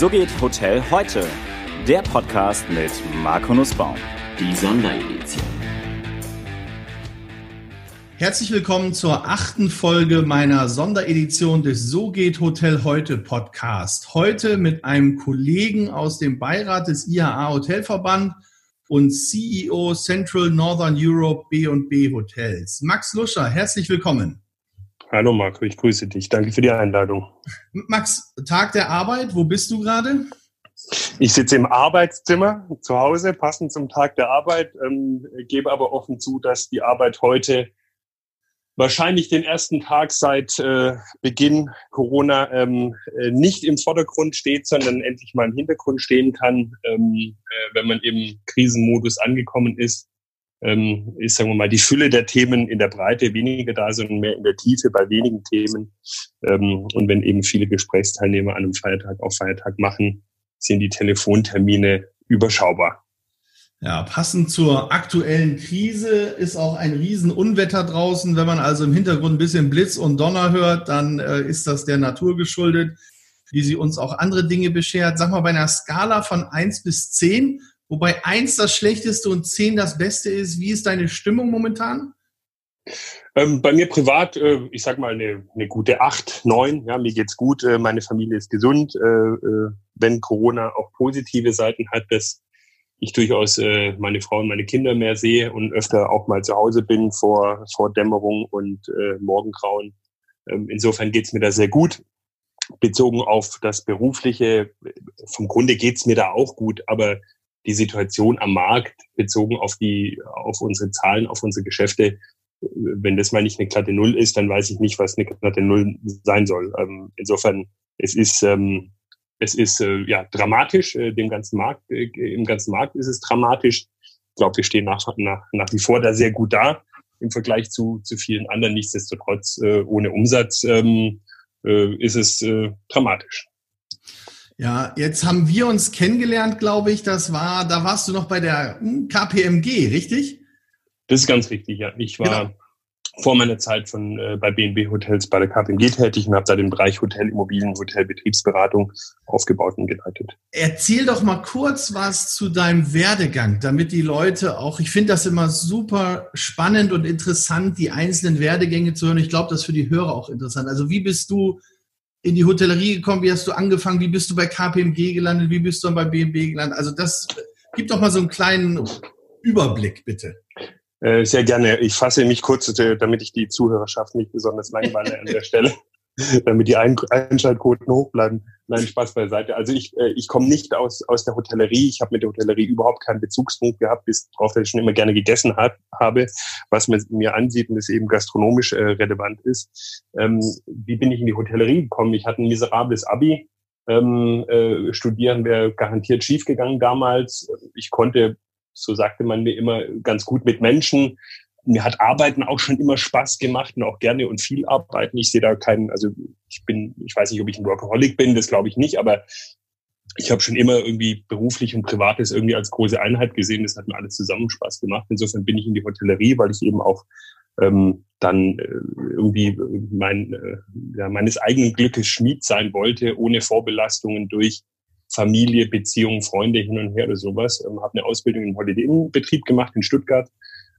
So geht Hotel heute. Der Podcast mit Marco Nussbaum. Die Sonderedition. Herzlich willkommen zur achten Folge meiner Sonderedition des So geht Hotel heute Podcast. Heute mit einem Kollegen aus dem Beirat des IHA Hotelverband und CEO Central Northern Europe B&B Hotels. Max Luscher, herzlich willkommen. Hallo Marco, ich grüße dich. Danke für die Einladung. Max, Tag der Arbeit, wo bist du gerade? Ich sitze im Arbeitszimmer zu Hause, passend zum Tag der Arbeit, ähm, gebe aber offen zu, dass die Arbeit heute wahrscheinlich den ersten Tag seit äh, Beginn Corona ähm, äh, nicht im Vordergrund steht, sondern endlich mal im Hintergrund stehen kann, ähm, äh, wenn man im Krisenmodus angekommen ist. Ähm, ist, sagen wir mal, die Fülle der Themen in der Breite weniger da, sondern mehr in der Tiefe bei wenigen Themen. Ähm, und wenn eben viele Gesprächsteilnehmer an einem Feiertag auf Feiertag machen, sind die Telefontermine überschaubar. Ja, passend zur aktuellen Krise ist auch ein Riesenunwetter draußen. Wenn man also im Hintergrund ein bisschen Blitz und Donner hört, dann äh, ist das der Natur geschuldet, wie sie uns auch andere Dinge beschert. Sag mal, bei einer Skala von eins bis zehn, wobei eins das Schlechteste und zehn das Beste ist, wie ist deine Stimmung momentan? Ähm, bei mir privat, äh, ich sag mal eine, eine gute acht, neun. Ja, mir geht's gut, äh, meine Familie ist gesund. Äh, äh wenn Corona auch positive Seiten hat, das ich durchaus äh, meine Frau und meine Kinder mehr sehe und öfter auch mal zu Hause bin vor, vor Dämmerung und äh, Morgengrauen. Ähm, insofern geht's mir da sehr gut. Bezogen auf das Berufliche, vom Grunde geht's mir da auch gut, aber die Situation am Markt, bezogen auf die, auf unsere Zahlen, auf unsere Geschäfte, wenn das mal nicht eine glatte Null ist, dann weiß ich nicht, was eine glatte Null sein soll. Ähm, insofern, es ist, ähm, es ist äh, ja dramatisch, äh, dem ganzen Markt, äh, im ganzen Markt ist es dramatisch. Ich glaube, wir stehen nach, nach, nach wie vor da sehr gut da im Vergleich zu, zu vielen anderen. Nichtsdestotrotz, äh, ohne Umsatz ähm, äh, ist es äh, dramatisch. Ja, jetzt haben wir uns kennengelernt, glaube ich. Das war, da warst du noch bei der hm, KPMG, richtig? Das ist ganz richtig, ja. Ich war genau vor meiner Zeit von äh, bei BNB Hotels bei der KPMG tätig und habe da den Bereich Hotel, Immobilien, Hotelbetriebsberatung aufgebaut und geleitet. Erzähl doch mal kurz was zu deinem Werdegang, damit die Leute auch, ich finde das immer super spannend und interessant, die einzelnen Werdegänge zu hören. Ich glaube, das ist für die Hörer auch interessant. Also wie bist du in die Hotellerie gekommen? Wie hast du angefangen? Wie bist du bei KPMG gelandet? Wie bist du dann bei BNB gelandet? Also das, gib doch mal so einen kleinen Überblick, bitte. Äh, sehr gerne. Ich fasse mich kurz, äh, damit ich die Zuhörerschaft nicht besonders langweile an der Stelle, damit die Einschaltquoten hoch bleiben. Nein, Spaß beiseite. Also ich, äh, ich komme nicht aus, aus der Hotellerie. Ich habe mit der Hotellerie überhaupt keinen Bezugspunkt gehabt, bis darauf, dass ich schon immer gerne gegessen hat, habe, was man mir ansieht und das eben gastronomisch äh, relevant ist. Ähm, wie bin ich in die Hotellerie gekommen? Ich hatte ein miserables Abi. Ähm, äh, studieren wäre garantiert schiefgegangen damals. Ich konnte so sagte man mir immer, ganz gut mit Menschen. Mir hat Arbeiten auch schon immer Spaß gemacht und auch gerne und viel arbeiten. Ich sehe da keinen, also ich bin, ich weiß nicht, ob ich ein Workaholic bin, das glaube ich nicht, aber ich habe schon immer irgendwie beruflich und privates irgendwie als große Einheit gesehen. Das hat mir alles zusammen Spaß gemacht. Insofern bin ich in die Hotellerie, weil ich eben auch ähm, dann äh, irgendwie mein, äh, ja, meines eigenen Glückes Schmied sein wollte, ohne Vorbelastungen durch Familie, Beziehungen, Freunde hin und her oder sowas. Ähm, habe eine Ausbildung im Holiday Inn Betrieb gemacht in Stuttgart.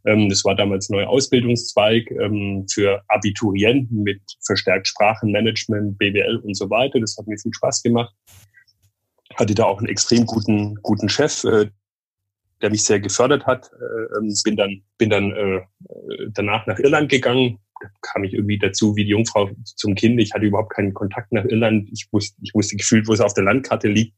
Ähm, das war damals ein neuer Ausbildungszweig ähm, für Abiturienten mit verstärkt Sprachenmanagement, BWL und so weiter. Das hat mir viel Spaß gemacht. Hatte da auch einen extrem guten, guten Chef, äh, der mich sehr gefördert hat. Äh, ähm, bin dann, bin dann äh, danach nach Irland gegangen, kam ich irgendwie dazu wie die Jungfrau zum Kind. Ich hatte überhaupt keinen Kontakt nach Irland. Ich wusste, ich wusste gefühlt, wo es auf der Landkarte liegt.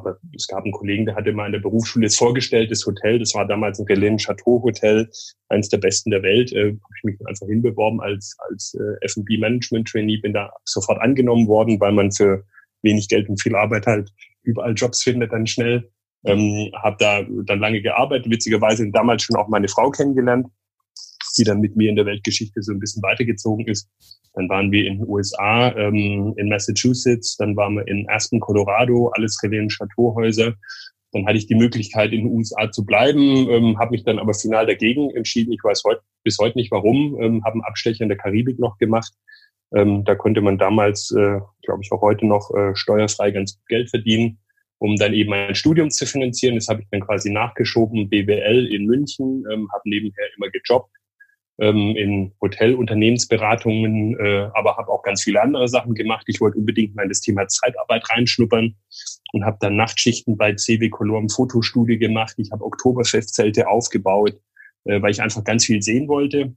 Aber es gab einen Kollegen, der hatte mal in der Berufsschule das vorgestellt, das Hotel. Das war damals ein Relais Chateau Hotel, eines der besten der Welt. Äh, Habe ich mich einfach hinbeworben als, als äh, F&B Management Trainee. Bin da sofort angenommen worden, weil man für wenig Geld und viel Arbeit halt überall Jobs findet dann schnell. Ähm, habe da dann lange gearbeitet, witzigerweise damals schon auch meine Frau kennengelernt die dann mit mir in der Weltgeschichte so ein bisschen weitergezogen ist. Dann waren wir in den USA, ähm, in Massachusetts, dann waren wir in Aspen, Colorado, alles Relais Chateauhäuser. Dann hatte ich die Möglichkeit, in den USA zu bleiben, ähm, habe mich dann aber final dagegen entschieden. Ich weiß heute bis heute nicht warum, ähm, habe einen Abstecher in der Karibik noch gemacht, Ähm, da konnte man damals, äh, glaube ich auch heute noch, äh, steuerfrei ganz gut Geld verdienen, um dann eben ein Studium zu finanzieren. Das habe ich dann quasi nachgeschoben, BWL in München, ähm, habe nebenher immer gejobbt ähm, in Hotelunternehmensberatungen, äh, aber habe auch ganz viele andere Sachen gemacht. Ich wollte unbedingt mal in das Thema Zeitarbeit reinschnuppern und habe dann Nachtschichten bei CW Color im Fotostudio gemacht. Ich habe Oktoberfestzelte aufgebaut, äh, weil ich einfach ganz viel sehen wollte.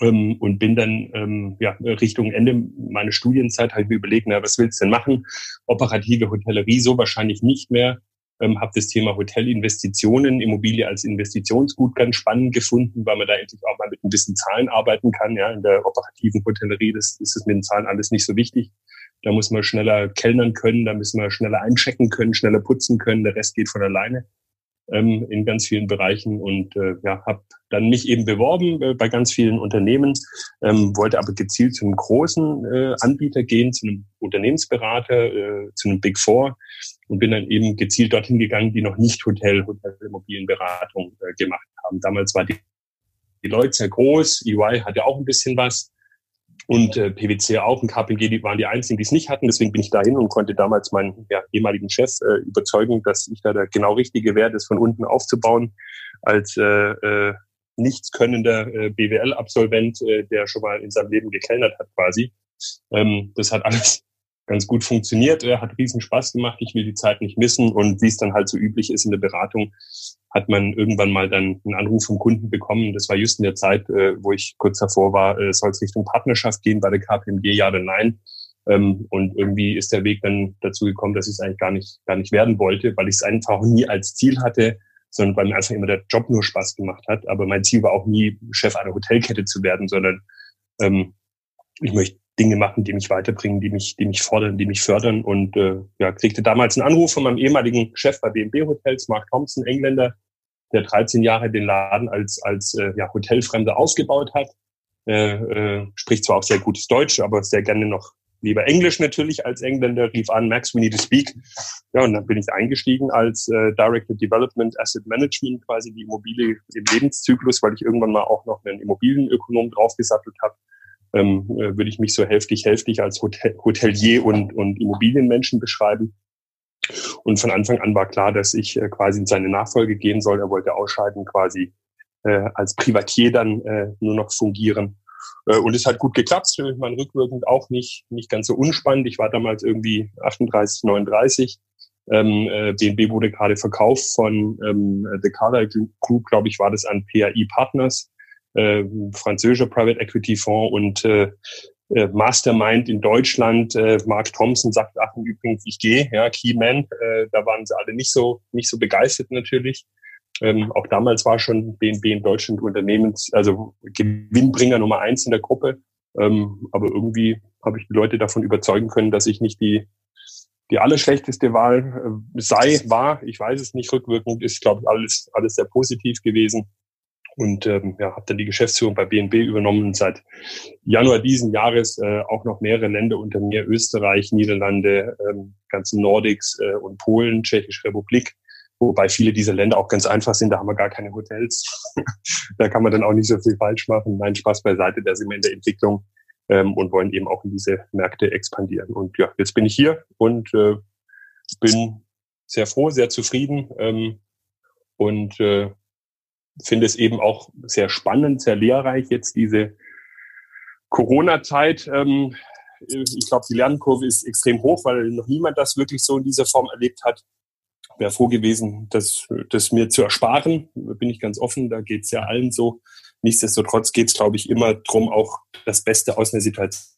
Ähm, und bin dann ähm, ja, Richtung Ende meiner Studienzeit halt mir überlegt, na, was willst du denn machen? Operative Hotellerie so wahrscheinlich nicht mehr ähm, habe das Thema Hotelinvestitionen, Immobilie als Investitionsgut ganz spannend gefunden, weil man da endlich auch mal mit ein bisschen Zahlen arbeiten kann. Ja, in der operativen Hotellerie das ist es mit den Zahlen alles nicht so wichtig. Da muss man schneller kellnern können, da müssen wir schneller einchecken können, schneller putzen können. Der Rest geht von alleine ähm, in ganz vielen Bereichen und äh, ja, habe dann mich eben beworben äh, bei ganz vielen Unternehmen, ähm, wollte aber gezielt zu einem großen äh, Anbieter gehen, zu einem Unternehmensberater, äh, zu einem Big Four und bin dann eben gezielt dorthin gegangen, die noch nicht Hotel, Hotelimmobilienberatung äh, gemacht haben. Damals war die, die Leute sehr groß, EY hatte auch ein bisschen was und äh, PwC auch und KPG die waren die einzigen, die es nicht hatten. Deswegen bin ich dahin und konnte damals meinen ja, ehemaligen Chef äh, überzeugen, dass ich da der genau richtige wäre, das von unten aufzubauen als äh, äh, nichts könnender äh, BWL-Absolvent, äh, der schon mal in seinem Leben gekellnert hat quasi. Ähm, das hat alles ganz gut funktioniert, Er hat riesen Spaß gemacht, ich will die Zeit nicht missen und wie es dann halt so üblich ist in der Beratung, hat man irgendwann mal dann einen Anruf vom Kunden bekommen. Das war just in der Zeit, äh, wo ich kurz davor war, äh, soll es Richtung Partnerschaft gehen bei der KPMG, ja oder nein. Ähm, und irgendwie ist der Weg dann dazu gekommen, dass ich es eigentlich gar nicht, gar nicht werden wollte, weil ich es einfach nie als Ziel hatte, sondern weil mir einfach immer der Job nur Spaß gemacht hat. Aber mein Ziel war auch nie, Chef einer Hotelkette zu werden, sondern ähm, ich möchte Dinge machen, die mich weiterbringen, die mich, die mich fordern, die mich fördern. Und äh, ja, kriegte damals einen Anruf von meinem ehemaligen Chef bei BMW Hotels, Mark Thompson, Engländer, der 13 Jahre den Laden als, als äh, ja, Hotelfremde aufgebaut hat. Äh, äh, spricht zwar auch sehr gutes Deutsch, aber sehr gerne noch lieber Englisch natürlich als Engländer, rief an, Max, we need to speak. Ja, und dann bin ich eingestiegen als äh, Director Development Asset Management, quasi die Immobilie im Lebenszyklus, weil ich irgendwann mal auch noch einen Immobilienökonom draufgesattelt habe ähm, äh, würde ich mich so hälftig, hälftig als Hotel, Hotelier und, und Immobilienmenschen beschreiben. Und von Anfang an war klar, dass ich äh, quasi in seine Nachfolge gehen soll. Er wollte ausscheiden, quasi äh, als Privatier dann äh, nur noch fungieren. Äh, und es hat gut geklappt. Ich meine, rückwirkend auch nicht, nicht ganz so unspannend. Ich war damals irgendwie 38, 39. Ähm, äh, BNB wurde gerade verkauft von ähm, The Carlyle Group, glaube ich, war das an PAI Partners äh, französischer Private Equity Fonds und äh, äh, Mastermind in Deutschland, äh, Mark Thompson sagt, ach übrigens, ich gehe, ja, Keyman, äh, da waren sie alle nicht so, nicht so begeistert natürlich. Ähm, auch damals war schon BNB in Deutschland Unternehmens, also Gewinnbringer Nummer eins in der Gruppe. Ähm, aber irgendwie habe ich die Leute davon überzeugen können, dass ich nicht die, die allerschlechteste Wahl äh, sei, war. Ich weiß es nicht, rückwirkend ist, glaube ich, alles, alles sehr positiv gewesen und ähm, ja, habe dann die Geschäftsführung bei BNB übernommen und seit Januar diesen Jahres äh, auch noch mehrere Länder unter mir, Österreich, Niederlande, ähm, ganzen Nordics äh, und Polen, Tschechische Republik, wobei viele dieser Länder auch ganz einfach sind, da haben wir gar keine Hotels. da kann man dann auch nicht so viel falsch machen. Nein, Spaß beiseite, da sind wir in der Entwicklung ähm, und wollen eben auch in diese Märkte expandieren. Und ja, jetzt bin ich hier und äh, bin sehr froh, sehr zufrieden ähm, und äh, finde es eben auch sehr spannend, sehr lehrreich jetzt diese Corona-Zeit. Ähm, ich glaube, die Lernkurve ist extrem hoch, weil noch niemand das wirklich so in dieser Form erlebt hat. Wäre froh gewesen, das, das mir zu ersparen. Bin ich ganz offen, da geht es ja allen so. Nichtsdestotrotz geht es, glaube ich, immer drum, auch das Beste aus einer Situation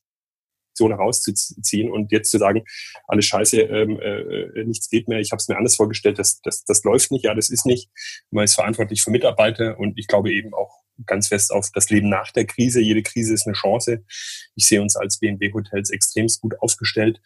Situation herauszuziehen und jetzt zu sagen, alles scheiße, ähm, äh, nichts geht mehr, ich habe es mir anders vorgestellt, das, das, das läuft nicht, ja, das ist nicht. Man ist verantwortlich für Mitarbeiter und ich glaube eben auch ganz fest auf das Leben nach der Krise. Jede Krise ist eine Chance. Ich sehe uns als BNB Hotels extremst gut aufgestellt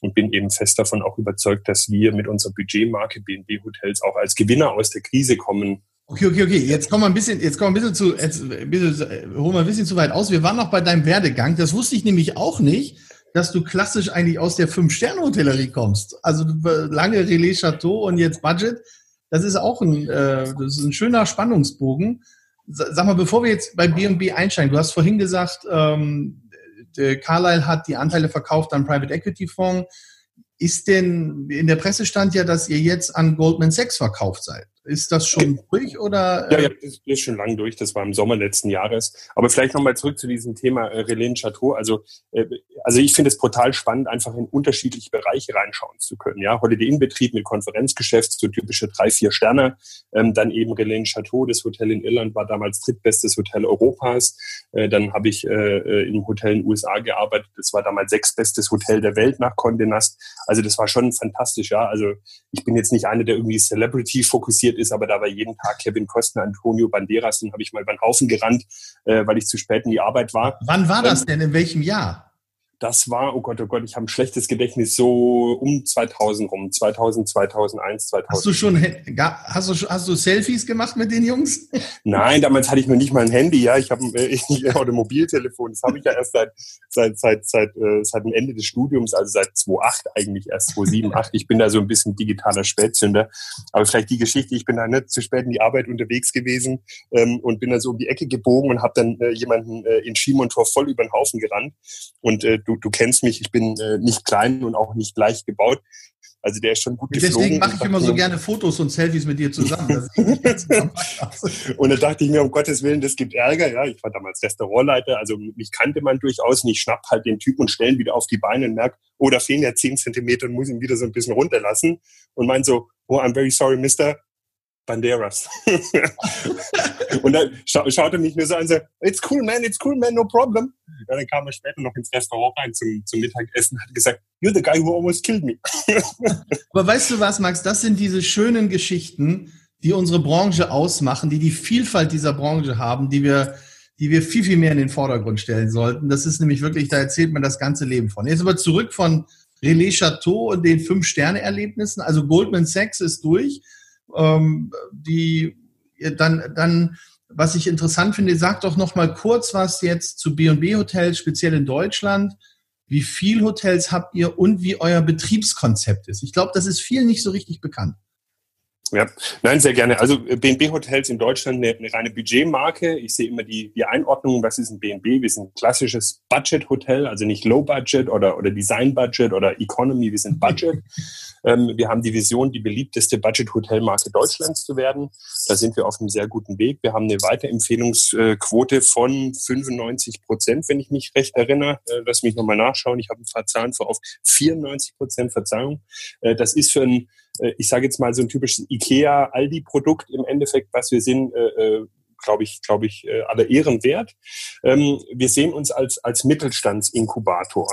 und bin eben fest davon auch überzeugt, dass wir mit unserer Budgetmarke BNB Hotels auch als Gewinner aus der Krise kommen Okay, okay, okay. Jetzt kommen wir ein bisschen, jetzt kommen wir ein bisschen zu, jetzt ein bisschen, holen wir ein bisschen zu weit aus. Wir waren noch bei deinem Werdegang. Das wusste ich nämlich auch nicht, dass du klassisch eigentlich aus der Fünf-Sterne-Hotellerie kommst. Also lange Relais Chateau und jetzt Budget. Das ist auch ein, äh, das ist ein schöner Spannungsbogen. Sag mal, bevor wir jetzt bei B&B einsteigen, du hast vorhin gesagt, ähm, äh, Carlyle hat die Anteile verkauft an Private Equity Fonds. Ist denn in der Presse stand ja, dass ihr jetzt an Goldman Sachs verkauft seid? Ist das schon durch oder? Ja, ja, das ist schon lang durch. Das war im Sommer letzten Jahres. Aber vielleicht nochmal zurück zu diesem Thema äh, Relais Chateau. Also, äh, also ich finde es brutal spannend, einfach in unterschiedliche Bereiche reinschauen zu können. Ja, Holiday Inn Betrieb mit Konferenzgeschäft, so typische drei, vier Sterne. Ähm, dann eben Relais Chateau, das Hotel in Irland war damals drittbestes Hotel Europas. Äh, dann habe ich äh, äh im Hotel in den USA gearbeitet. Das war damals sechstbestes Hotel der Welt nach Condé Nast. Also das war schon fantastisch. Ja, also ich bin jetzt nicht einer, der irgendwie Celebrity fokussiert passiert ist, aber da war jeden Tag Kevin Costner, Antonio Banderas, den habe ich mal beim Haufen gerannt, äh, weil ich zu spät in die Arbeit war. Wann war das ähm, denn? In welchem Jahr? Das war, oh Gott, oh Gott, ich habe ein schlechtes Gedächtnis, so um 2000 rum, 2000, 2001, 2000. Hast du schon, hast du, hast du Selfies gemacht mit den Jungs? Nein, damals hatte ich noch nicht mal ein Handy, ja, ich habe ein, äh, oder Mobiltelefon, das habe ich ja erst seit, seit, seit, seit, äh, seit dem Ende des Studiums, also seit 2008 eigentlich erst, 2007, 8. Ich bin da so ein bisschen digitaler Spätzünder, aber vielleicht die Geschichte, ich bin da nicht zu spät in die Arbeit unterwegs gewesen ähm, und bin da so um die Ecke gebogen und habe dann äh, jemanden äh, in Schimontor voll über den Haufen gerannt und äh, du du, kennst mich, ich bin äh, nicht klein und auch nicht leicht gebaut. Also der ist schon gut Deswegen geflogen. Deswegen mache ich immer so gerne Fotos und Selfies mit dir zusammen. und da dachte ich mir, um Gottes Willen, das gibt Ärger. Ja, ich war damals Restaurantleiter, also mich kannte man durchaus nicht. Ich schnapp halt den Typ und stellen wieder auf die Beine und merke, oh, da fehlen ja zehn Zentimeter und muss ihn wieder so ein bisschen runterlassen. Und mein so, oh, I'm very sorry, Mister. Banderas. und dann scha schaute mich nur so an, so, it's cool, man, it's cool, man, no problem. Ja, dann kam er später noch ins Restaurant rein zum, zum Mittagessen hat gesagt, you're the guy who almost killed me. Aber weißt du was, Max, das sind diese schönen Geschichten, die unsere Branche ausmachen, die die Vielfalt dieser Branche haben, die wir, die wir viel, viel mehr in den Vordergrund stellen sollten. Das ist nämlich wirklich, da erzählt man das ganze Leben von. Jetzt aber zurück von Relais Chateau und den Fünf-Sterne-Erlebnissen. Also Goldman Sachs ist durch ähm, die dann, dann, was ich interessant finde, sag doch noch mal kurz was jetzt zu B&B Hotels, speziell in Deutschland. Wie viel Hotels habt ihr und wie euer Betriebskonzept ist? Ich glaube, das ist vielen nicht so richtig bekannt. Ja, nein, sehr gerne. Also BNB Hotels in Deutschland eine, eine reine Budgetmarke. Ich sehe immer die, die Einordnung, was ist ein BNB? Wir sind ein klassisches Budget-Hotel, also nicht Low Budget oder, oder Design Budget oder Economy, wir sind Budget. ähm, wir haben die Vision, die beliebteste Budget-Hotelmarke Deutschlands zu werden. Da sind wir auf einem sehr guten Weg. Wir haben eine Weiterempfehlungsquote von 95 Prozent, wenn ich mich recht erinnere. Äh, lass mich nochmal nachschauen. Ich habe ein paar Zahlen vor auf 94 Prozent Verzeihung. Äh, das ist für ein äh, ich sage jetzt mal so ein typisches IKEA-Aldi-Produkt im Endeffekt, was wir sind, glaube ich, glaube ich, aller Ehren wert. Ähm, wir sehen uns als, als Mittelstandsinkubator.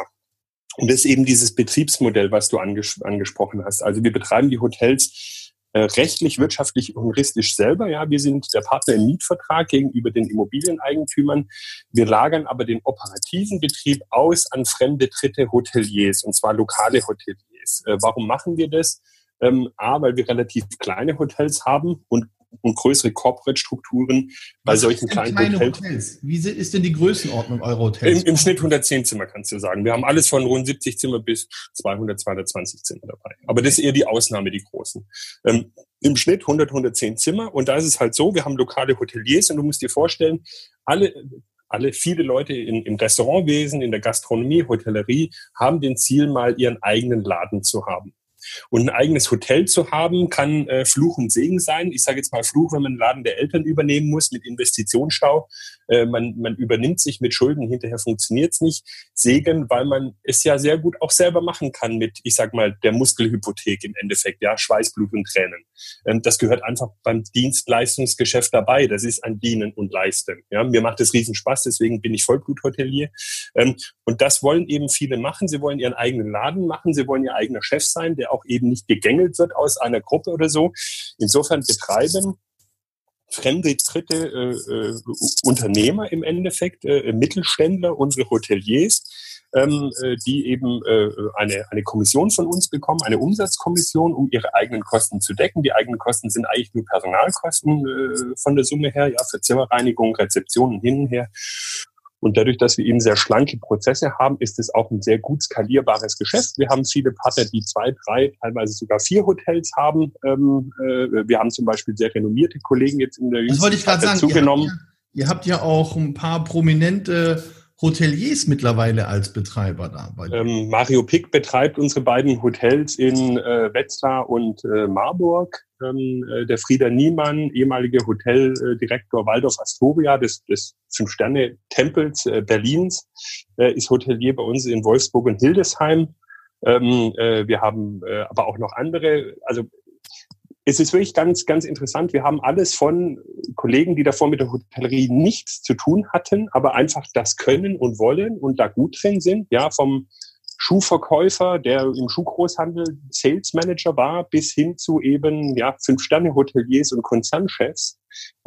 Und das ist eben dieses Betriebsmodell, was du anges angesprochen hast. Also wir betreiben die Hotels äh, rechtlich, wirtschaftlich und juristisch selber. Ja, wir sind der Partner im Mietvertrag gegenüber den Immobilieneigentümern. Wir lagern aber den operativen Betrieb aus an fremde dritte Hoteliers, und zwar lokale Hoteliers. Äh, warum machen wir das? Ähm, A, weil wir relativ kleine Hotels haben und, und größere Corporate-Strukturen bei Was solchen kleinen Hotels. Hotels. Wie ist denn die Größenordnung eurer Hotels? Im, Im, Schnitt 110 Zimmer, kannst du sagen. Wir haben alles von rund 70 Zimmer bis 200, 220 Zimmer dabei. Aber das ist eher die Ausnahme, die großen. Ähm, Im Schnitt 100, 110 Zimmer. Und da ist es halt so, wir haben lokale Hoteliers und du musst dir vorstellen, alle, alle, viele Leute in, im Restaurantwesen, in der Gastronomie, Hotellerie haben den Ziel, mal ihren eigenen Laden zu haben. Und ein eigenes Hotel zu haben, kann äh, Fluch und Segen sein. Ich sage jetzt mal Fluch, wenn man einen Laden der Eltern übernehmen muss mit Investitionsstau. Äh, man, man übernimmt sich mit Schulden, hinterher funktioniert es nicht. Segen, weil man es ja sehr gut auch selber machen kann mit, ich sag mal, der Muskelhypothek im Endeffekt, ja, Schweiß, Blut und Tränen. Ähm, das gehört einfach beim Dienstleistungsgeschäft dabei. Das ist ein Dienen und Leisten. Ja, mir macht es riesen Spaß, deswegen bin ich Vollbluthotelier. Ähm, und das wollen eben viele machen. Sie wollen ihren eigenen Laden machen. Sie wollen ihr eigener Chef sein, der auch eben nicht gegängelt wird aus einer Gruppe oder so. Insofern betreiben fremde dritte äh, äh, Unternehmer im Endeffekt, äh, Mittelständler, unsere Hoteliers, ähm, äh, die eben äh, eine, eine Kommission von uns bekommen, eine Umsatzkommission, um ihre eigenen Kosten zu decken. Die eigenen Kosten sind eigentlich nur Personalkosten äh, von der Summe her, ja, für Zimmerreinigung, Rezeptionen hin und her. Und dadurch, dass wir eben sehr schlanke Prozesse haben, ist es auch ein sehr gut skalierbares Geschäft. Wir haben viele Partner, die zwei, drei, teilweise sogar vier Hotels haben. Ähm, äh, wir haben zum Beispiel sehr renommierte Kollegen jetzt in der Das wollte ich gerade sagen. Zugenommen. Ihr ihr habt ja auch ein paar prominente Hoteliers mittlerweile als Betreiber da? Ähm, Mario Pick betreibt unsere beiden Hotels in äh, Wetzlar und äh, Marburg. Ähm, äh, der Frieder Niemann, ehemaliger Hoteldirektor Waldorf Astoria des, des Fünf-Sterne-Tempels äh, Berlins, äh, ist Hotelier bei uns in Wolfsburg und Hildesheim. Ähm, äh, wir haben aber auch noch andere. Also es ist wirklich ganz, ganz interessant. Wir haben alles von Kollegen, die davor mit der Hotellerie nichts zu tun hatten, aber einfach das können und wollen und da gut drin sind. Ja, vom Schuhverkäufer, der im Schuhgroßhandel Sales Manager war, bis hin zu eben ja Fünf-Sterne-Hoteliers und Konzernchefs,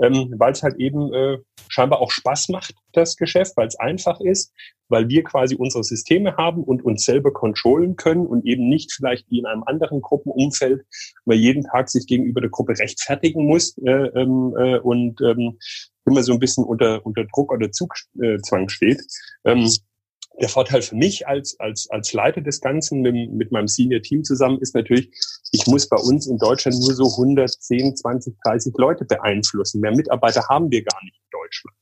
ähm, weil es halt eben äh, scheinbar auch Spaß macht, das Geschäft, weil es einfach ist, weil wir quasi unsere Systeme haben und uns selber kontrollen können und eben nicht vielleicht wie in einem anderen Gruppenumfeld, weil jeden Tag sich gegenüber der Gruppe rechtfertigen muss äh, ähm, äh, und ähm, immer so ein bisschen unter, unter Druck oder Zugzwang steht. Ähm, der Vorteil für mich als, als, als Leiter des Ganzen mit, mit meinem Senior-Team zusammen ist natürlich, ich muss bei uns in Deutschland nur so 110, 20, 30 Leute beeinflussen. Mehr Mitarbeiter haben wir gar nicht in Deutschland.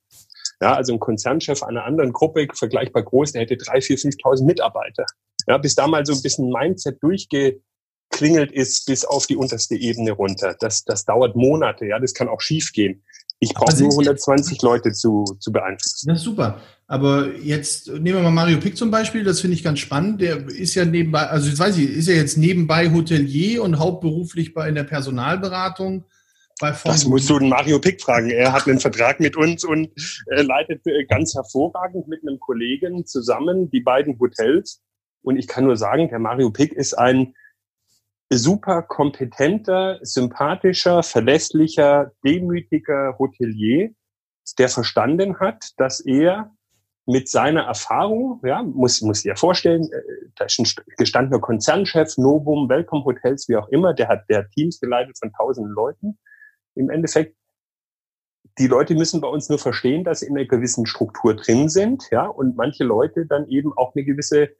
Ja, also ein Konzernchef einer anderen Gruppe, vergleichbar groß, der hätte drei, vier, 5.000 Mitarbeiter. Ja, bis da mal so ein bisschen Mindset durchgeklingelt ist bis auf die unterste Ebene runter. Das, das dauert Monate. Ja, das kann auch schief gehen. Ich brauche nur 120 Leute zu, zu beeinflussen. Das ist super. Aber jetzt nehmen wir mal Mario Pick zum Beispiel, das finde ich ganz spannend. Der ist ja nebenbei, also jetzt weiß ich, ist er jetzt nebenbei Hotelier und hauptberuflich bei in der Personalberatung. Bei das musst du den Mario Pick fragen. Er hat einen Vertrag mit uns und äh, leitet äh, ganz hervorragend mit einem Kollegen zusammen die beiden Hotels. Und ich kann nur sagen, der Mario Pick ist ein super kompetenter, sympathischer, verlässlicher, demütiger Hotelier, der verstanden hat, dass er mit seiner Erfahrung, ja, muss, muss dir vorstellen, äh, da ist ein gestandener Konzernchef, Novum, Welcome Hotels, wie auch immer, der hat der Teams geleitet von tausenden Leuten. Im Endeffekt, die Leute müssen bei uns nur verstehen, dass sie in einer gewissen Struktur drin sind, ja, und manche Leute dann eben auch eine gewisse,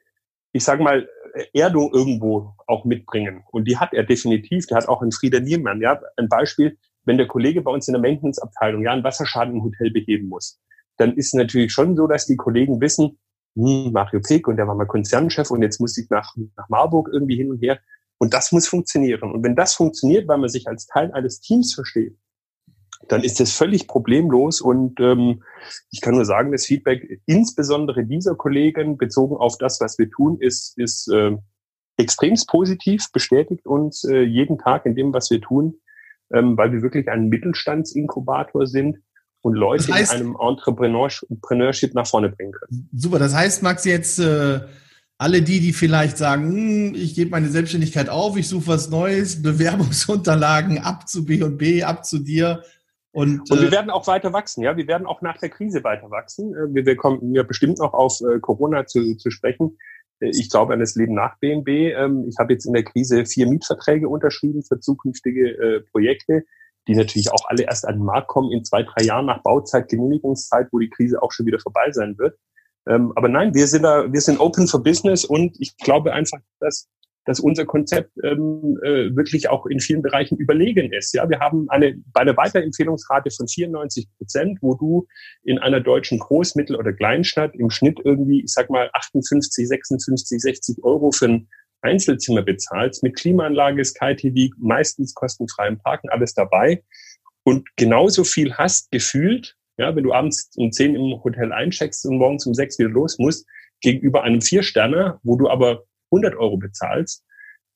ich sage mal, Erdung irgendwo auch mitbringen. Und die hat er definitiv. Der hat auch einen Frieder Niemann. Ja, ein Beispiel, wenn der Kollege bei uns in der Maintenance-Abteilung ja einen Wasserschaden im Hotel beheben muss, dann ist natürlich schon so, dass die Kollegen wissen, hm, Mario Pick und der war mal Konzernchef und jetzt muss ich nach, nach Marburg irgendwie hin und her. Und das muss funktionieren. Und wenn das funktioniert, weil man sich als Teil eines Teams versteht, dann ist das völlig problemlos. Und ähm, ich kann nur sagen, das Feedback insbesondere dieser Kollegen bezogen auf das, was wir tun, ist, ist äh, extremst positiv, bestätigt uns äh, jeden Tag in dem, was wir tun, ähm, weil wir wirklich ein Mittelstandsinkubator sind und Leute das heißt, in einem Entrepreneurship nach vorne bringen können. Super, das heißt, Max, jetzt äh, alle die, die vielleicht sagen, hm, ich gebe meine Selbstständigkeit auf, ich suche was Neues, Bewerbungsunterlagen ab zu B und B, ab zu dir. Und, und wir äh, werden auch weiter wachsen, ja. Wir werden auch nach der Krise weiter wachsen. Äh, wir, wir kommen ja bestimmt noch auf äh, Corona zu, zu sprechen. Ich glaube an das Leben nach BNB. Ähm, ich habe jetzt in der Krise vier Mietverträge unterschrieben für zukünftige Projekte die natürlich auch alle erst an den Markt kommen in zwei, drei Jahren nach Bauzeit, Genehmigungszeit, wo die Krise auch schon wieder vorbei sein wird. Ähm, aber nein, wir sind da, wir sind open for business und ich glaube einfach, dass, dass unser Konzept ähm, äh, wirklich auch in vielen Bereichen überlegen ist. Ja, wir haben eine, bei einer Weiterempfehlungsrate von 94 Prozent, wo du in einer deutschen Groß-, Mittel- oder Kleinstadt im Schnitt irgendwie, ich sag mal, 58, 56, 60 Euro für ein Einzelzimmer bezahlst, mit Klimaanlage, SkyTV, meistens kostenfreiem Parken, alles dabei und genauso viel hast gefühlt, ja, wenn du abends um 10 im Hotel eincheckst und morgens um 6 wieder los musst, gegenüber einem Viersterner, wo du aber 100 Euro bezahlst,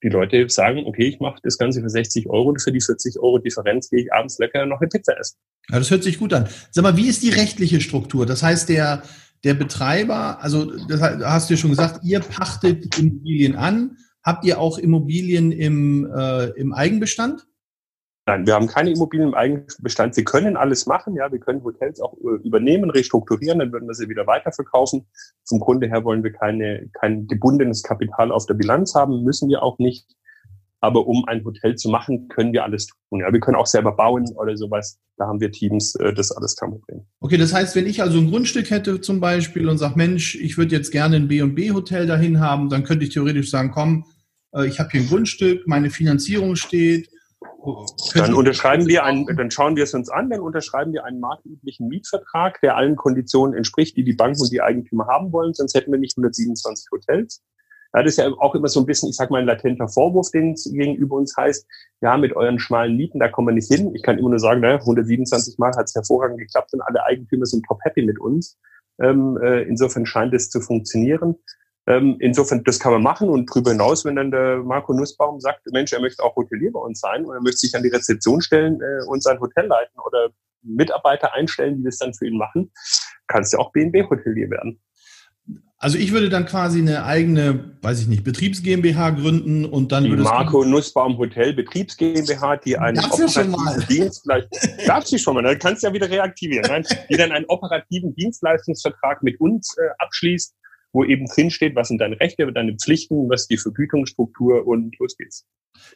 die Leute sagen, okay, ich mache das Ganze für 60 Euro und für die 40 Euro Differenz gehe ich abends lecker noch eine Pizza essen. Ja, das hört sich gut an. Sag mal, wie ist die rechtliche Struktur? Das heißt, der, der Betreiber, also das hast du ja schon gesagt, ihr pachtet Immobilien an. Habt ihr auch Immobilien im, äh, im Eigenbestand? Nein, wir haben keine Immobilien im Eigenbestand. Wir können alles machen, ja, wir können Hotels auch äh, übernehmen, restrukturieren, dann würden wir sie wieder weiterverkaufen. Zum Grunde her wollen wir keine, kein gebundenes Kapital auf der Bilanz haben, müssen wir auch nicht. Aber um ein Hotel zu machen, können wir alles tun. Ja, wir können auch selber bauen oder sowas. Da haben wir Teams, äh, das alles kein Problem. Okay, das heißt, wenn ich also ein Grundstück hätte zum Beispiel und sage, Mensch, ich würde jetzt gerne ein B&B-Hotel dahin haben, dann könnte ich theoretisch sagen, komm, äh, ich habe hier ein Grundstück, meine Finanzierung steht Dann unterschreiben wir einen, dann schauen wir es uns an, dann unterschreiben wir einen marktüblichen Mietvertrag, der allen Konditionen entspricht, die die Banken und die Eigentümer haben wollen, sonst hätten wir nicht 127 Hotels. Ja, das ist ja auch immer so ein bisschen, ich sag mal, ein latenter Vorwurf, den es gegenüber uns heißt, ja, mit euren schmalen Mieten, da kommen wir nicht hin. Ich kann immer nur sagen, naja, 127 Mal hat es hervorragend geklappt und alle Eigentümer sind top happy mit uns. Ähm, äh, insofern scheint es zu funktionieren. Ähm, insofern, das kann man machen und darüber hinaus, wenn dann der Marco Nussbaum sagt, Mensch, er möchte auch Hotelier bei uns sein und er möchte sich an die Rezeption stellen äh, und sein Hotel leiten oder Mitarbeiter einstellen, die das dann für ihn machen, kannst du auch BNB-Hotelier werden. Also ich würde dann quasi eine eigene, weiß ich nicht, Betriebs GmbH gründen und dann die würde Marco Nussbaum Hotel Betriebs GmbH, die einen Darf ja schon mal. Dienstleistung, darf sie schon mal, dann kannst du ja wieder reaktivieren, nein, die dann einen operativen Dienstleistungsvertrag mit uns äh, abschließt, wo eben drin steht, was sind deine Rechte, deine Pflichten, was ist die Vergütungsstruktur und los geht's.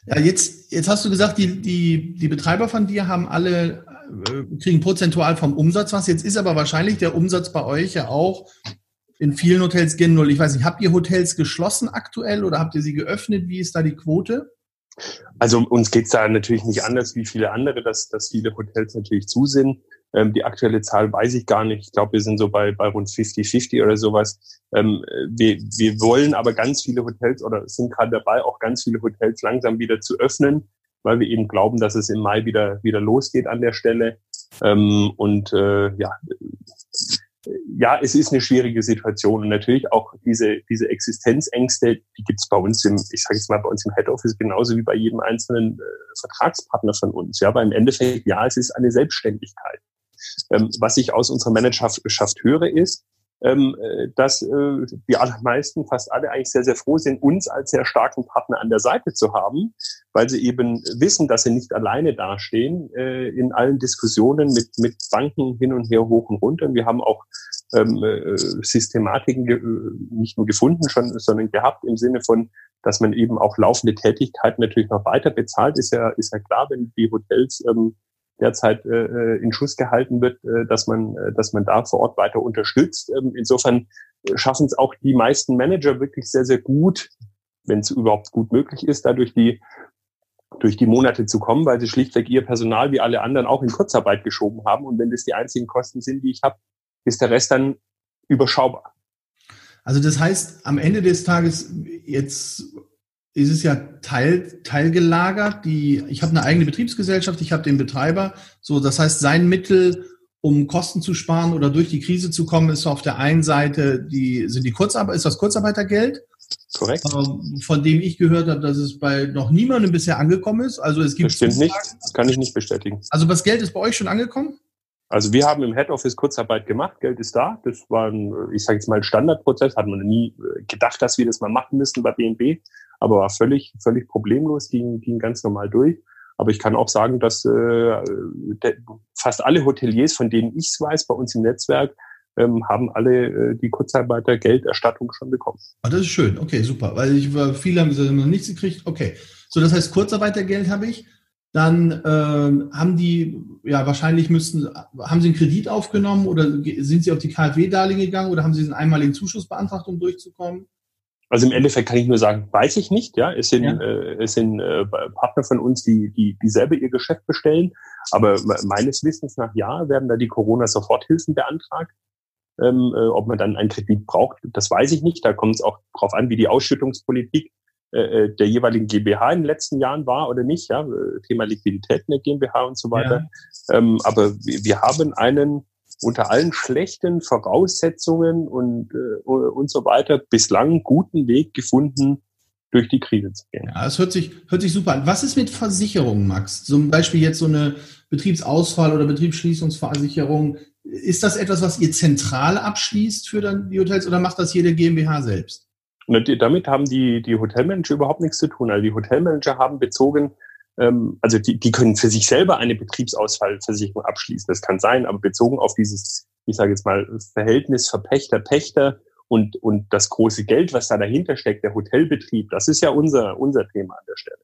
Ja, jetzt, jetzt hast du gesagt, die, die, die Betreiber von dir haben alle, äh, kriegen prozentual vom Umsatz was. Jetzt ist aber wahrscheinlich der Umsatz bei euch ja auch in vielen Hotels gen Null. Ich weiß nicht, habt ihr Hotels geschlossen aktuell oder habt ihr sie geöffnet? Wie ist da die Quote? Also uns geht's da natürlich nicht anders wie viele andere, dass, dass viele Hotels natürlich zu sind. Ähm, die aktuelle Zahl weiß ich gar nicht. Ich glaube, wir sind so bei, bei rund 50-50 oder sowas. Ähm, wir, wir wollen aber ganz viele Hotels oder sind gerade dabei, auch ganz viele Hotels langsam wieder zu öffnen, weil wir eben glauben, dass es im Mai wieder, wieder losgeht an der Stelle. Ähm, und äh, ja, ja, es ist eine schwierige Situation und natürlich auch diese, diese Existenzängste, die gibt es bei uns im, ich sage jetzt mal, bei uns im Head Office genauso wie bei jedem einzelnen äh, Vertragspartner von uns. Ja, aber im Endeffekt, ja, es ist eine Selbstständigkeit. Ähm, was ich aus unserer Managerschaft höre, ist, ähm, äh, dass äh, die allermeisten, fast alle eigentlich sehr, sehr froh sind, uns als sehr starken Partner an der Seite zu haben, weil sie eben wissen, dass sie nicht alleine dastehen äh, in allen Diskussionen mit, mit Banken hin und her, hoch und runter. Wir haben auch ähm, äh, Systematiken ge nicht nur gefunden, schon, sondern gehabt im Sinne von, dass man eben auch laufende Tätigkeiten natürlich noch weiter bezahlt, ist ja, ist ja klar, wenn die Hotels ähm, derzeit äh, äh, in Schuss gehalten wird, äh, dass man, äh, dass man da vor Ort weiter unterstützt. Ähm, insofern schaffen es auch die meisten Manager wirklich sehr, sehr gut, wenn es überhaupt gut möglich ist, dadurch die durch die Monate zu kommen, weil sie schlichtweg ihr Personal wie alle anderen auch in Kurzarbeit geschoben haben. Und wenn das die einzigen Kosten sind, die ich habe, ist der Rest dann überschaubar. Also das heißt, am Ende des Tages jetzt ist es ja teil, teilgelagert. Die, ich habe eine eigene Betriebsgesellschaft, ich habe den Betreiber. So, das heißt, sein Mittel, um Kosten zu sparen oder durch die Krise zu kommen, ist auf der einen Seite die, sind die Kurzarbeit, ist das Kurzarbeitergeld. Korrekt. Ähm, von dem ich gehört habe, dass es bei noch niemandem bisher angekommen ist. Also es gibt. Das stimmt nicht. Das kann ich nicht bestätigen. Also das Geld ist bei euch schon angekommen? Also wir haben im Head Office Kurzarbeit gemacht, Geld ist da. Das war ein, ich sage jetzt mal, ein Standardprozess. Hat man nie äh, gedacht, dass wir das mal machen müssen bei BNB aber war völlig, völlig problemlos, ging, ging ganz normal durch. Aber ich kann auch sagen, dass äh, der, fast alle Hoteliers, von denen ich es weiß, bei uns im Netzwerk, ähm, haben alle äh, die Kurzarbeiter Gelderstattung schon bekommen. Ah, das ist schön. Okay, super. Weil ich war, viele haben gesagt, noch nichts gekriegt. Okay. So, das heißt, Kurzarbeitergeld habe ich. Dann äh, haben die, ja, wahrscheinlich müssten, haben sie einen Kredit aufgenommen oder sind sie auf die KfW-Darlehen gegangen oder haben sie einen einmaligen Zuschuss beantragt, um durchzukommen? Also im Endeffekt kann ich nur sagen, weiß ich nicht. Ja, es sind, ja. Äh, es sind äh, Partner von uns, die, die, die selber ihr Geschäft bestellen. Aber meines Wissens nach ja, werden da die Corona-Soforthilfen beantragt. Ähm, äh, ob man dann einen Kredit braucht, das weiß ich nicht. Da kommt es auch drauf an, wie die Ausschüttungspolitik äh, äh der jeweiligen GmbH in den letzten Jahren war oder nicht. Ja, Thema Liquidität in der GmbH und so weiter. Ja. Ähm, aber wir haben einen unter allen schlechten Voraussetzungen und, äh, und so weiter bislang guten Weg gefunden, durch die Krise zu gehen. Ja, das hört sich, hört sich super an. Was ist mit Versicherungen, Max? Zum Beispiel jetzt so eine Betriebsausfall- oder Betriebsschließungsversicherung. Ist das etwas, was ihr zentral abschließt für dann die Hotels oder macht das jede GmbH selbst? Und damit haben die, die Hotelmanager überhaupt nichts zu tun. Also die Hotelmanager haben bezogen ähm, also die, die können für sich selber eine Betriebsausfallversicherung abschließen. Das kann sein, aber bezogen auf dieses, ich sage jetzt mal, Verhältnis Verpächter-Pächter und, und das große Geld, was da dahinter steckt, der Hotelbetrieb, das ist ja unser, unser Thema an der Stelle.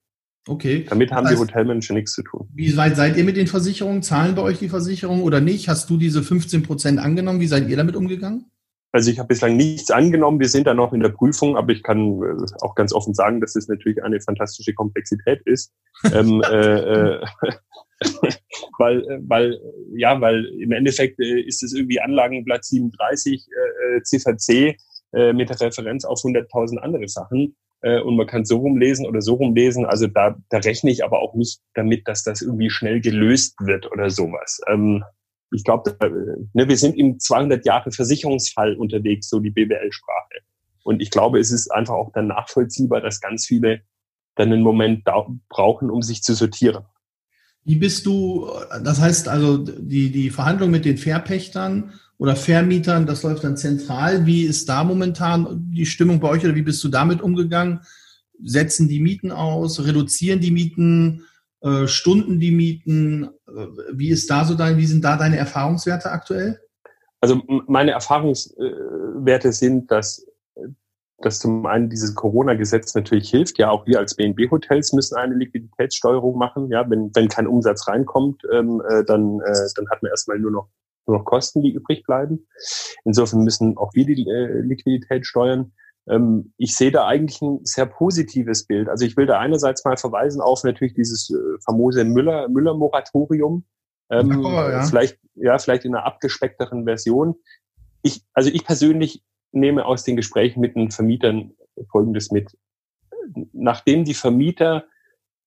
Okay. Damit haben heißt, die Hotelmanager nichts zu tun. Wie weit seid ihr mit den Versicherungen? Zahlen bei euch die Versicherungen oder nicht? Hast du diese 15 Prozent angenommen? Wie seid ihr damit umgegangen? Also ich habe bislang nichts angenommen. Wir sind da noch in der Prüfung, aber ich kann äh, auch ganz offen sagen, dass es natürlich eine fantastische Komplexität ist, ähm, äh, äh, weil, weil ja, weil im Endeffekt äh, ist es irgendwie Anlagenblatt 37 äh, Ziffer C äh, mit der Referenz auf 100.000 andere Sachen äh, und man kann so rumlesen oder so rumlesen. Also da, da rechne ich aber auch nicht damit, dass das irgendwie schnell gelöst wird oder sowas. Ähm, ich glaube, ne, wir sind im 200 Jahre Versicherungsfall unterwegs, so die BWL-Sprache. Und ich glaube, es ist einfach auch dann nachvollziehbar, dass ganz viele dann einen Moment brauchen, um sich zu sortieren. Wie bist du, das heißt also, die, die Verhandlung mit den Verpächtern oder Vermietern, das läuft dann zentral. Wie ist da momentan die Stimmung bei euch oder wie bist du damit umgegangen? Setzen die Mieten aus, reduzieren die Mieten? Äh, Stunden die Mieten? Wie ist da so dein, wie sind da deine Erfahrungswerte aktuell? Also meine Erfahrungswerte sind, dass, dass zum einen dieses Corona-Gesetz natürlich hilft. Ja, auch wir als BNB-Hotels müssen eine Liquiditätssteuerung machen. Ja, wenn, wenn kein Umsatz reinkommt, ähm, äh, dann, äh, dann hat man erstmal nur noch, nur noch Kosten, die übrig bleiben. Insofern müssen auch wir die äh, Liquidität steuern. Ähm, ich sehe da eigentlich ein sehr positives Bild. Also ich will da einerseits mal verweisen auf natürlich dieses äh, famose Müller, Müller-Moratorium. Ähm, oh, ja. Vielleicht, ja, vielleicht in einer abgespeckteren Version. Ich, also ich persönlich nehme aus den Gesprächen mit den Vermietern Folgendes mit. Nachdem die Vermieter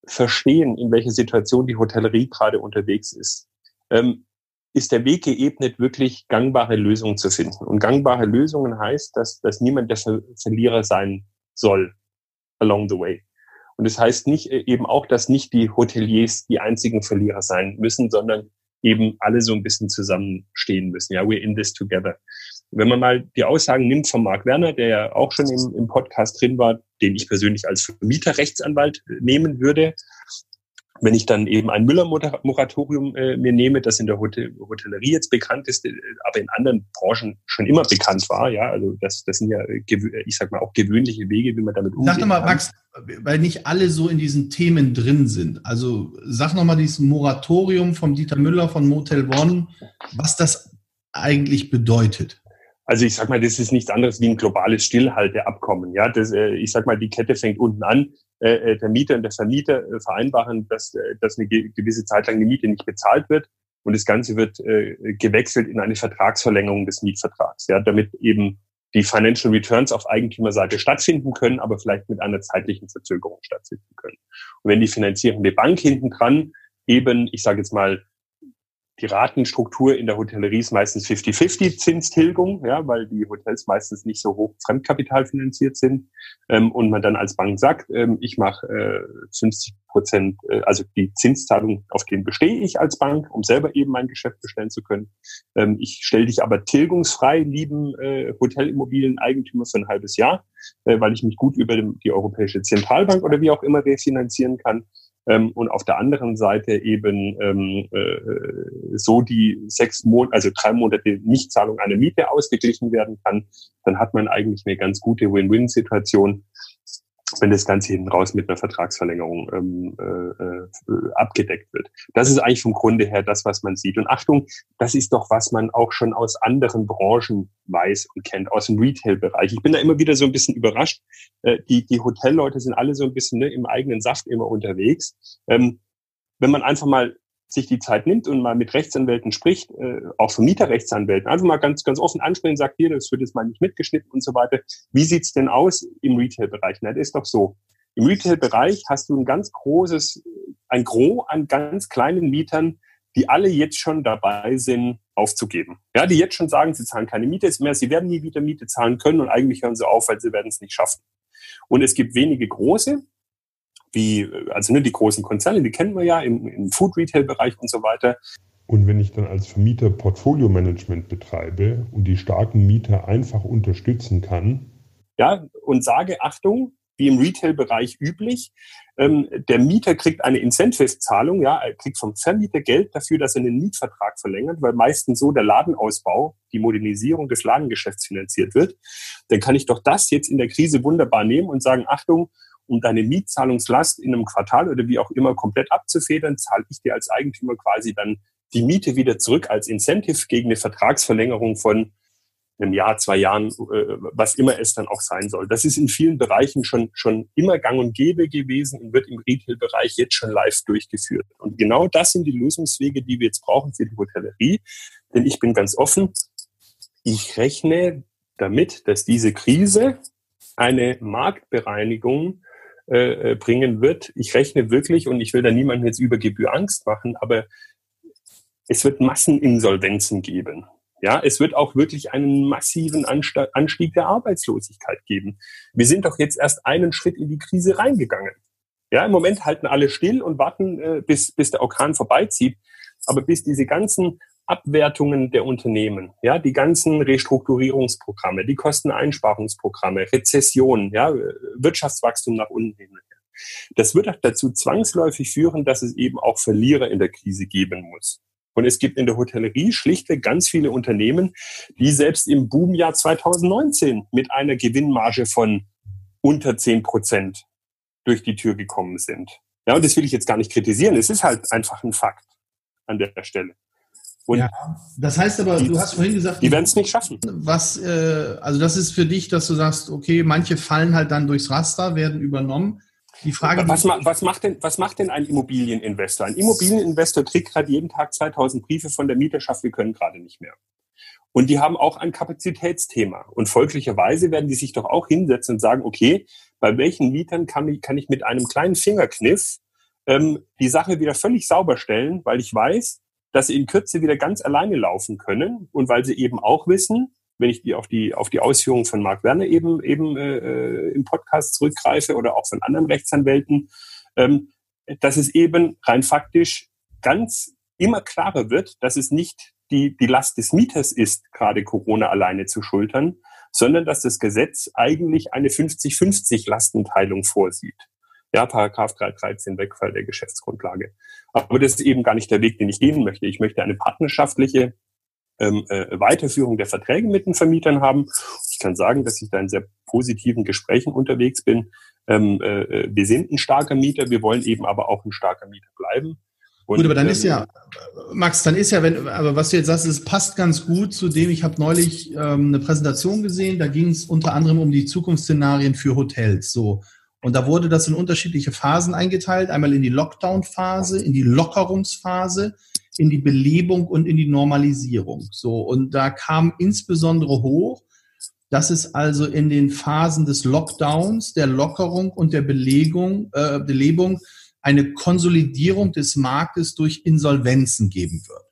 verstehen, in welcher Situation die Hotellerie gerade unterwegs ist, ähm, ist der Weg geebnet, wirklich gangbare Lösungen zu finden. Und gangbare Lösungen heißt, dass, dass niemand der Ver Verlierer sein soll along the way. Und das heißt nicht äh, eben auch, dass nicht die Hoteliers die einzigen Verlierer sein müssen, sondern eben alle so ein bisschen zusammenstehen müssen. Ja, we're in this together. Wenn man mal die Aussagen nimmt von Marc Werner, der ja auch schon im, im Podcast drin war, den ich persönlich als Vermieterrechtsanwalt äh, nehmen würde, wenn ich dann eben ein Müller-Moratorium äh, mir nehme, das in der Hotel Hotellerie jetzt bekannt ist, äh, aber in anderen Branchen schon immer bekannt war, ja, also das, das sind ja, äh, ich sag mal, auch gewöhnliche Wege, wie man damit umgeht. Sag doch mal, Max, weil nicht alle so in diesen Themen drin sind. Also sag noch mal dieses Moratorium vom Dieter Müller von Motel One, was das eigentlich bedeutet. Also ich sag mal, das ist nichts anderes wie ein globales Stillhalteabkommen. Ja, das, äh, ich sag mal, die Kette fängt unten an. Äh, äh, der Mieter und der Vermieter äh, vereinbaren, dass, äh, dass eine gewisse Zeit lang die Miete nicht bezahlt wird. Und das Ganze wird äh, gewechselt in eine Vertragsverlängerung des Mietvertrags, ja, damit eben die Financial Returns auf Eigentümerseite stattfinden können, aber vielleicht mit einer zeitlichen Verzögerung stattfinden können. Und wenn die finanzierende Bank hinten dran eben, ich sage jetzt mal, die Ratenstruktur in der Hotellerie ist meistens 50-50 Zinstilgung, ja, weil die Hotels meistens nicht so hoch fremdkapitalfinanziert sind. Ähm, und man dann als Bank sagt, ähm, ich mache äh, 50 Prozent, äh, also die Zinszahlung, auf den bestehe ich als Bank, um selber eben mein Geschäft bestellen zu können. Ähm, ich stelle dich aber tilgungsfrei, lieben äh, Hotelimmobilien-Eigentümer, für ein halbes Jahr, äh, weil ich mich gut über die Europäische Zentralbank oder wie auch immer refinanzieren kann ähm, und auf der anderen Seite eben ähm, äh, so die sechs Monate, also drei Monate Nichtzahlung einer Miete ausgeglichen werden kann, dann hat man eigentlich eine ganz gute Win-Win-Situation wenn das Ganze hinten raus mit einer Vertragsverlängerung ähm, äh, äh, abgedeckt wird. Das ist eigentlich vom Grunde her das, was man sieht. Und Achtung, das ist doch, was man auch schon aus anderen Branchen weiß und kennt, aus dem Retail-Bereich. Ich bin da immer wieder so ein bisschen überrascht. Äh, die, die Hotelleute sind alle so ein bisschen ne, im eigenen Saft immer unterwegs. Ähm, wenn man einfach mal sich die Zeit nimmt und mal mit Rechtsanwälten spricht, äh, auch Vermieterrechtsanwälten, einfach mal ganz, ganz offen ansprechen, sagt hier, das wird jetzt mal nicht mitgeschnitten und so weiter. Wie sieht's denn aus im Retail-Bereich? Na, das ist doch so. Im Retail-Bereich hast du ein ganz großes, ein Gros an ganz kleinen Mietern, die alle jetzt schon dabei sind, aufzugeben. Ja, die jetzt schon sagen, sie zahlen keine Miete mehr, sie werden nie wieder Miete zahlen können und eigentlich hören sie auf, weil sie werden es nicht schaffen. Und es gibt wenige große, wie, also ne, die großen Konzerne, die kennen wir ja im, im Food-Retail-Bereich und so weiter. Und wenn ich dann als Vermieter Portfolio-Management betreibe und die starken Mieter einfach unterstützen kann. Ja, und sage, Achtung, wie im Retail-Bereich üblich, ähm, der Mieter kriegt eine Incentive-Zahlung, ja, er kriegt vom Vermieter Geld dafür, dass er einen Mietvertrag verlängert, weil meistens so der Ladenausbau, die Modernisierung des Ladengeschäfts finanziert wird. Dann kann ich doch das jetzt in der Krise wunderbar nehmen und sagen, Achtung, um deine Mietzahlungslast in einem Quartal oder wie auch immer komplett abzufedern, zahle ich dir als Eigentümer quasi dann die Miete wieder zurück als Incentive gegen eine Vertragsverlängerung von einem Jahr, zwei Jahren, äh, was immer es dann auch sein soll. Das ist in vielen Bereichen schon, schon immer gang und gäbe gewesen und wird im Retail-Bereich jetzt schon live durchgeführt. Und genau das sind die Lösungswege, die wir jetzt brauchen für die Hotellerie. Denn ich bin ganz offen, ich rechne damit, dass diese Krise eine Marktbereinigung äh, bringen wird. Ich rechne wirklich, und ich will da niemandem jetzt über Gebühr Angst machen, aber es wird Masseninsolvenzen geben. Ja, es wird auch wirklich einen massiven Anstieg der Arbeitslosigkeit geben. Wir sind doch jetzt erst einen Schritt in die Krise reingegangen. Ja, im Moment halten alle still und warten, äh, bis, bis der Orkan vorbeizieht. Aber bis diese ganzen Abwertungen der Unternehmen, ja, die ganzen Restrukturierungsprogramme, die Kosteneinsparungsprogramme, Rezession, ja, Wirtschaftswachstum nach unten hin. Das wird auch dazu zwangsläufig führen, dass es eben auch Verlierer in der Krise geben muss. Und es gibt in der Hotellerie schlichtweg ganz viele Unternehmen, die selbst im Boomjahr 2019 mit einer Gewinnmarge von unter 10 Prozent durch die Tür gekommen sind. Ja, und das will ich jetzt gar nicht kritisieren. Es ist halt einfach ein Fakt an der Stelle. Und ja, das heißt aber, die, du hast vorhin gesagt, die werden es nicht schaffen. Was, äh, also das ist für dich, dass du sagst, okay, manche fallen halt dann durchs Raster, werden übernommen. Die Frage, was, was, macht denn, was macht denn ein Immobilieninvestor? Ein Immobilieninvestor kriegt gerade jeden Tag 2000 Briefe von der Mieterschaft, wir können gerade nicht mehr. Und die haben auch ein Kapazitätsthema. Und folglicherweise werden die sich doch auch hinsetzen und sagen, okay, bei welchen Mietern kann ich, kann ich mit einem kleinen Fingerkniff ähm, die Sache wieder völlig sauber stellen, weil ich weiß, dass sie in Kürze wieder ganz alleine laufen können und weil sie eben auch wissen, wenn ich die auf die auf die Ausführungen von Marc Werner eben eben äh, äh, im Podcast zurückgreife oder auch von anderen Rechtsanwälten, ähm, dass es eben rein faktisch ganz immer klarer wird, dass es nicht die die Last des Mieters ist, gerade Corona alleine zu schultern, sondern dass das Gesetz eigentlich eine 50-50 Lastenteilung vorsieht. Ja, Paragraph 313 Wegfall der Geschäftsgrundlage. Aber das ist eben gar nicht der Weg, den ich gehen möchte. Ich möchte eine partnerschaftliche ähm, äh, Weiterführung der Verträge mit den Vermietern haben. Ich kann sagen, dass ich da in sehr positiven Gesprächen unterwegs bin. Ähm, äh, wir sind ein starker Mieter, wir wollen eben aber auch ein starker Mieter bleiben. Und, gut, aber dann ist ja, ähm, Max, dann ist ja, wenn, aber was du jetzt sagst, es passt ganz gut zu dem, ich habe neulich ähm, eine Präsentation gesehen, da ging es unter anderem um die Zukunftsszenarien für Hotels. So. Und da wurde das in unterschiedliche Phasen eingeteilt. Einmal in die Lockdown-Phase, in die Lockerungsphase, in die Belebung und in die Normalisierung. So. Und da kam insbesondere hoch, dass es also in den Phasen des Lockdowns, der Lockerung und der Belegung, äh, Belebung eine Konsolidierung des Marktes durch Insolvenzen geben wird.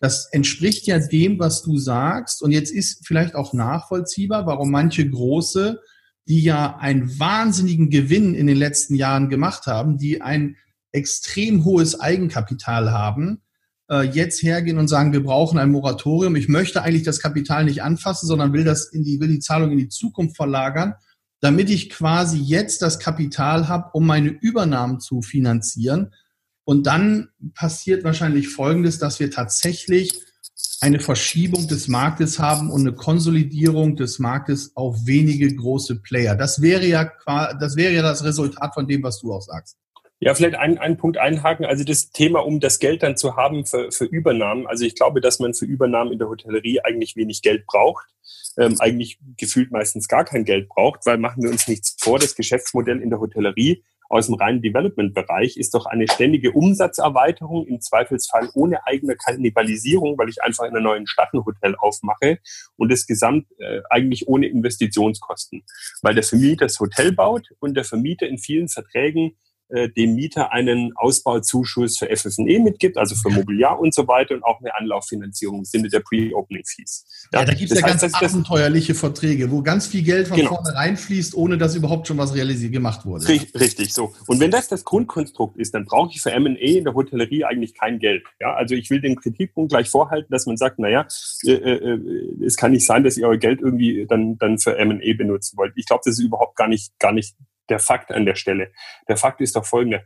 Das entspricht ja dem, was du sagst. Und jetzt ist vielleicht auch nachvollziehbar, warum manche große die ja einen wahnsinnigen Gewinn in den letzten Jahren gemacht haben, die ein extrem hohes Eigenkapital haben, äh, jetzt hergehen und sagen, wir brauchen ein Moratorium. Ich möchte eigentlich das Kapital nicht anfassen, sondern will das in die, will die Zahlung in die Zukunft verlagern, damit ich quasi jetzt das Kapital habe, um meine Übernahmen zu finanzieren. Und dann passiert wahrscheinlich Folgendes, dass wir tatsächlich eine Verschiebung des Marktes haben und eine Konsolidierung des Marktes auf wenige große Player. Das wäre ja, das wäre ja das Resultat von dem, was du auch sagst. Ja, vielleicht einen, einen Punkt einhaken. Also das Thema, um das Geld dann zu haben für, für Übernahmen. Also ich glaube, dass man für Übernahmen in der Hotellerie eigentlich wenig Geld braucht. Ähm, eigentlich gefühlt meistens gar kein Geld braucht, weil machen wir uns nichts vor, das Geschäftsmodell in der Hotellerie aus dem reinen Development-Bereich ist doch eine ständige Umsatzerweiterung, im Zweifelsfall ohne eigene Kannibalisierung, weil ich einfach in einer neuen Stadt ein Hotel aufmache und das Gesamt äh, eigentlich ohne Investitionskosten. Weil der Vermieter das Hotel baut und der Vermieter in vielen Verträgen äh, dem Mieter einen Ausbauzuschuss für FFE mitgibt, also für Mobiliar und so weiter und auch eine Anlauffinanzierung im Sinne der Pre-Opening-Fees. Ja, ja, da gibt es ja heißt, ganz abenteuerliche Verträge, wo ganz viel Geld von genau. vorne reinfließt, ohne dass überhaupt schon was realisiert gemacht wurde. Richtig, so. Und wenn das das Grundkonstrukt ist, dann brauche ich für M&A in der Hotellerie eigentlich kein Geld. Ja, also ich will den Kritikpunkt gleich vorhalten, dass man sagt, naja, äh, äh, es kann nicht sein, dass ihr euer Geld irgendwie dann, dann für M&A benutzen wollt. Ich glaube, das ist überhaupt gar nicht, gar nicht der Fakt an der Stelle. Der Fakt ist doch folgender.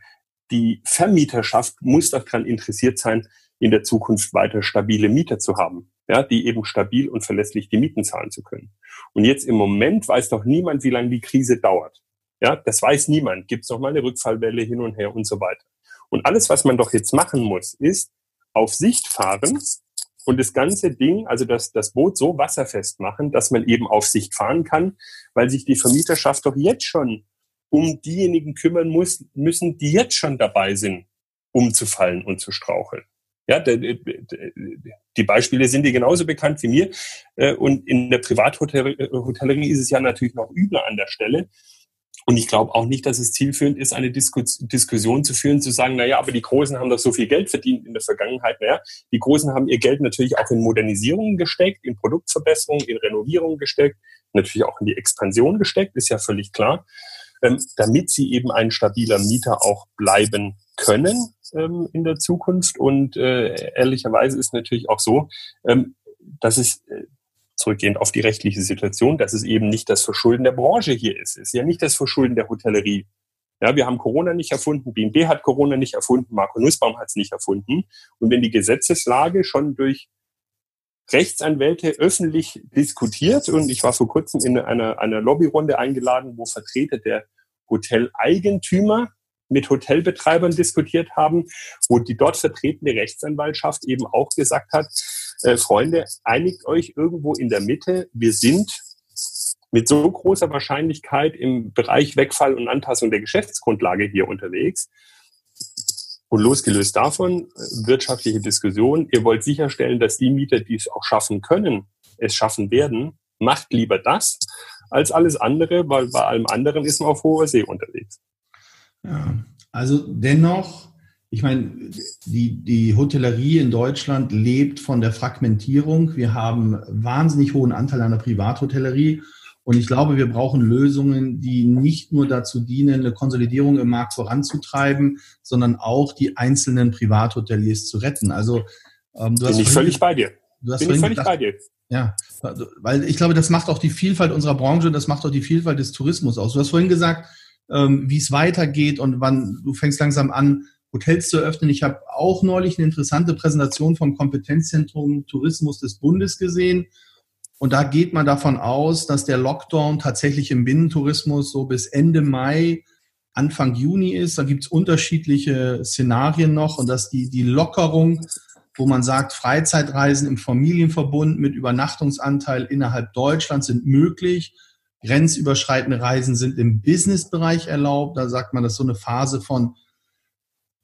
Die Vermieterschaft muss doch daran interessiert sein, in der Zukunft weiter stabile Mieter zu haben, ja, die eben stabil und verlässlich die Mieten zahlen zu können. Und jetzt im Moment weiß doch niemand, wie lange die Krise dauert. Ja, das weiß niemand. Gibt es noch mal eine Rückfallwelle hin und her und so weiter. Und alles, was man doch jetzt machen muss, ist auf Sicht fahren, und das ganze Ding, also das, das Boot so wasserfest machen, dass man eben auf Sicht fahren kann, weil sich die Vermieterschaft doch jetzt schon um diejenigen kümmern muss, müssen, die jetzt schon dabei sind, umzufallen und zu straucheln. Ja, die Beispiele sind dir genauso bekannt wie mir. Äh, und in der Privathotellerie ist es ja natürlich noch übler an der Stelle. Und ich glaube auch nicht, dass es zielführend ist, eine Diskus Diskussion zu führen, zu sagen, naja, aber die Großen haben doch so viel Geld verdient in der Vergangenheit. Naja, die Großen haben ihr Geld natürlich auch in Modernisierungen gesteckt, in Produktverbesserungen, in Renovierungen gesteckt, natürlich auch in die Expansion gesteckt, ist ja völlig klar, ähm, damit sie eben ein stabiler Mieter auch bleiben können ähm, in der Zukunft. Und äh, ehrlicherweise ist natürlich auch so, ähm, dass es äh, zurückgehend auf die rechtliche Situation, dass es eben nicht das Verschulden der Branche hier ist. Es ist ja nicht das Verschulden der Hotellerie. Ja, wir haben Corona nicht erfunden, BNB hat Corona nicht erfunden, Marco Nussbaum hat es nicht erfunden. Und wenn die Gesetzeslage schon durch Rechtsanwälte öffentlich diskutiert, und ich war vor kurzem in einer, einer Lobbyrunde eingeladen, wo Vertreter der Hoteleigentümer mit Hotelbetreibern diskutiert haben, wo die dort vertretene Rechtsanwaltschaft eben auch gesagt hat, äh, Freunde, einigt euch irgendwo in der Mitte. Wir sind mit so großer Wahrscheinlichkeit im Bereich Wegfall und Anpassung der Geschäftsgrundlage hier unterwegs. Und losgelöst davon, wirtschaftliche Diskussion. Ihr wollt sicherstellen, dass die Mieter, die es auch schaffen können, es schaffen werden. Macht lieber das als alles andere, weil bei allem anderen ist man auf hoher See unterwegs. Ja, also dennoch ich meine, die, die Hotellerie in Deutschland lebt von der Fragmentierung. Wir haben wahnsinnig hohen Anteil an der Privathotellerie. Und ich glaube, wir brauchen Lösungen, die nicht nur dazu dienen, eine Konsolidierung im Markt voranzutreiben, sondern auch die einzelnen Privathoteliers zu retten. Also, ähm, du Bin hast ich völlig bei dir. Du hast Bin ich völlig gedacht, bei dir. Ja, weil ich glaube, das macht auch die Vielfalt unserer Branche und das macht auch die Vielfalt des Tourismus aus. Du hast vorhin gesagt, ähm, wie es weitergeht und wann du fängst langsam an, Hotels zu eröffnen. Ich habe auch neulich eine interessante Präsentation vom Kompetenzzentrum Tourismus des Bundes gesehen. Und da geht man davon aus, dass der Lockdown tatsächlich im Binnentourismus so bis Ende Mai, Anfang Juni ist. Da gibt es unterschiedliche Szenarien noch und dass die, die Lockerung, wo man sagt, Freizeitreisen im Familienverbund mit Übernachtungsanteil innerhalb Deutschlands sind möglich. Grenzüberschreitende Reisen sind im Businessbereich erlaubt. Da sagt man, dass so eine Phase von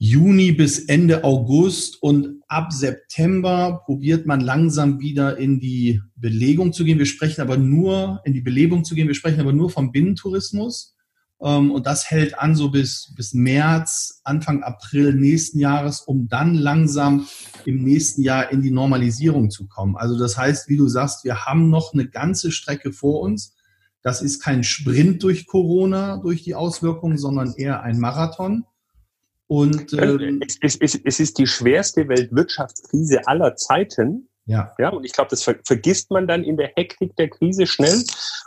Juni bis Ende August und ab September probiert man langsam wieder in die Belegung zu gehen. Wir sprechen aber nur in die Belebung zu gehen. Wir sprechen aber nur vom Binnentourismus. Ähm, und das hält an so bis, bis März, Anfang April nächsten Jahres, um dann langsam im nächsten Jahr in die Normalisierung zu kommen. Also das heißt, wie du sagst, wir haben noch eine ganze Strecke vor uns. Das ist kein Sprint durch Corona, durch die Auswirkungen, sondern eher ein Marathon. Und ähm, es, es, es, es ist die schwerste Weltwirtschaftskrise aller Zeiten. Ja. ja, und ich glaube, das ver vergisst man dann in der Hektik der Krise schnell.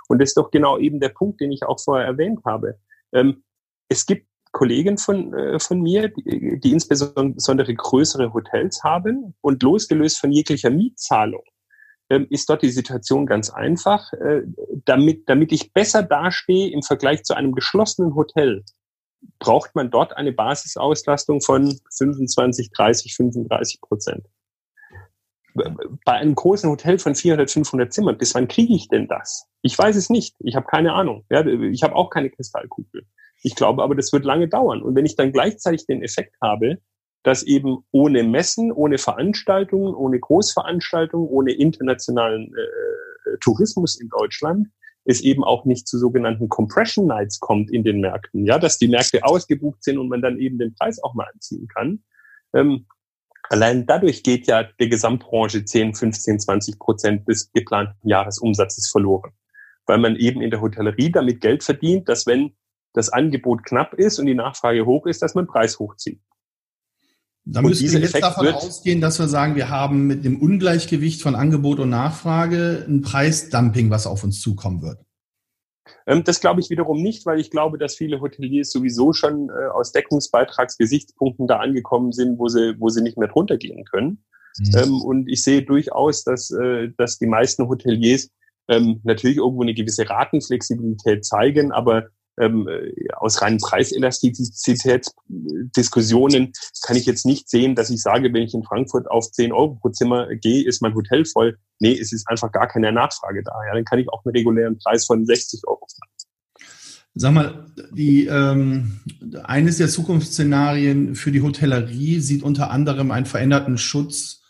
Und das ist doch genau eben der Punkt, den ich auch vorher erwähnt habe. Ähm, es gibt Kollegen von, äh, von mir, die, die insbesondere größere Hotels haben und losgelöst von jeglicher Mietzahlung ähm, ist dort die Situation ganz einfach. Äh, damit, damit ich besser dastehe im Vergleich zu einem geschlossenen Hotel, braucht man dort eine Basisauslastung von 25, 30, 35 Prozent. Bei einem großen Hotel von 400, 500 Zimmern, bis wann kriege ich denn das? Ich weiß es nicht. Ich habe keine Ahnung. Ich habe auch keine Kristallkugel. Ich glaube aber, das wird lange dauern. Und wenn ich dann gleichzeitig den Effekt habe, dass eben ohne Messen, ohne Veranstaltungen, ohne Großveranstaltungen, ohne internationalen äh, Tourismus in Deutschland es eben auch nicht zu sogenannten Compression Nights kommt in den Märkten, ja, dass die Märkte ausgebucht sind und man dann eben den Preis auch mal anziehen kann. Ähm, allein dadurch geht ja der Gesamtbranche 10, 15, 20 Prozent des geplanten Jahresumsatzes verloren, weil man eben in der Hotellerie damit Geld verdient, dass wenn das Angebot knapp ist und die Nachfrage hoch ist, dass man Preis hochzieht. Da müssen wir jetzt Effekt davon ausgehen, dass wir sagen, wir haben mit dem Ungleichgewicht von Angebot und Nachfrage ein Preisdumping, was auf uns zukommen wird. Ähm, das glaube ich wiederum nicht, weil ich glaube, dass viele Hoteliers sowieso schon äh, aus Deckungsbeitragsgesichtspunkten da angekommen sind, wo sie, wo sie nicht mehr drunter gehen können. Mhm. und ich sehe durchaus, dass, äh, dass die meisten Hoteliers ähm, natürlich irgendwo eine gewisse Ratenflexibilität zeigen, aber ähm, äh, aus reinen Preiselastizitätsdiskussionen kann ich jetzt nicht sehen, dass ich sage, wenn ich in Frankfurt auf 10 Euro pro Zimmer gehe, ist mein Hotel voll. Nee, es ist einfach gar keine Nachfrage da. Ja, dann kann ich auch einen regulären Preis von 60 Euro zahlen. Sag mal, die, ähm, eines der Zukunftsszenarien für die Hotellerie sieht unter anderem einen veränderten Schutz,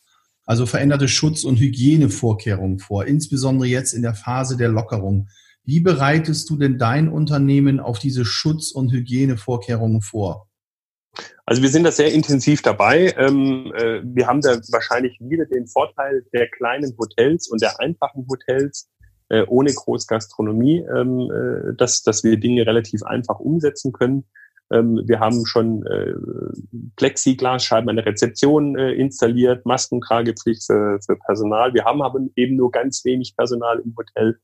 also veränderte Schutz- und Hygienevorkehrungen vor, insbesondere jetzt in der Phase der Lockerung. Wie bereitest du denn dein Unternehmen auf diese Schutz- und Hygienevorkehrungen vor? Also wir sind da sehr intensiv dabei. Ähm, äh, wir haben da wahrscheinlich wieder den Vorteil der kleinen Hotels und der einfachen Hotels äh, ohne Großgastronomie, ähm, äh, dass, dass wir Dinge relativ einfach umsetzen können. Ähm, wir haben schon Plexiglasscheiben an der Rezeption installiert, Maskentragepflicht für, für Personal. Wir haben aber eben nur ganz wenig Personal im Hotel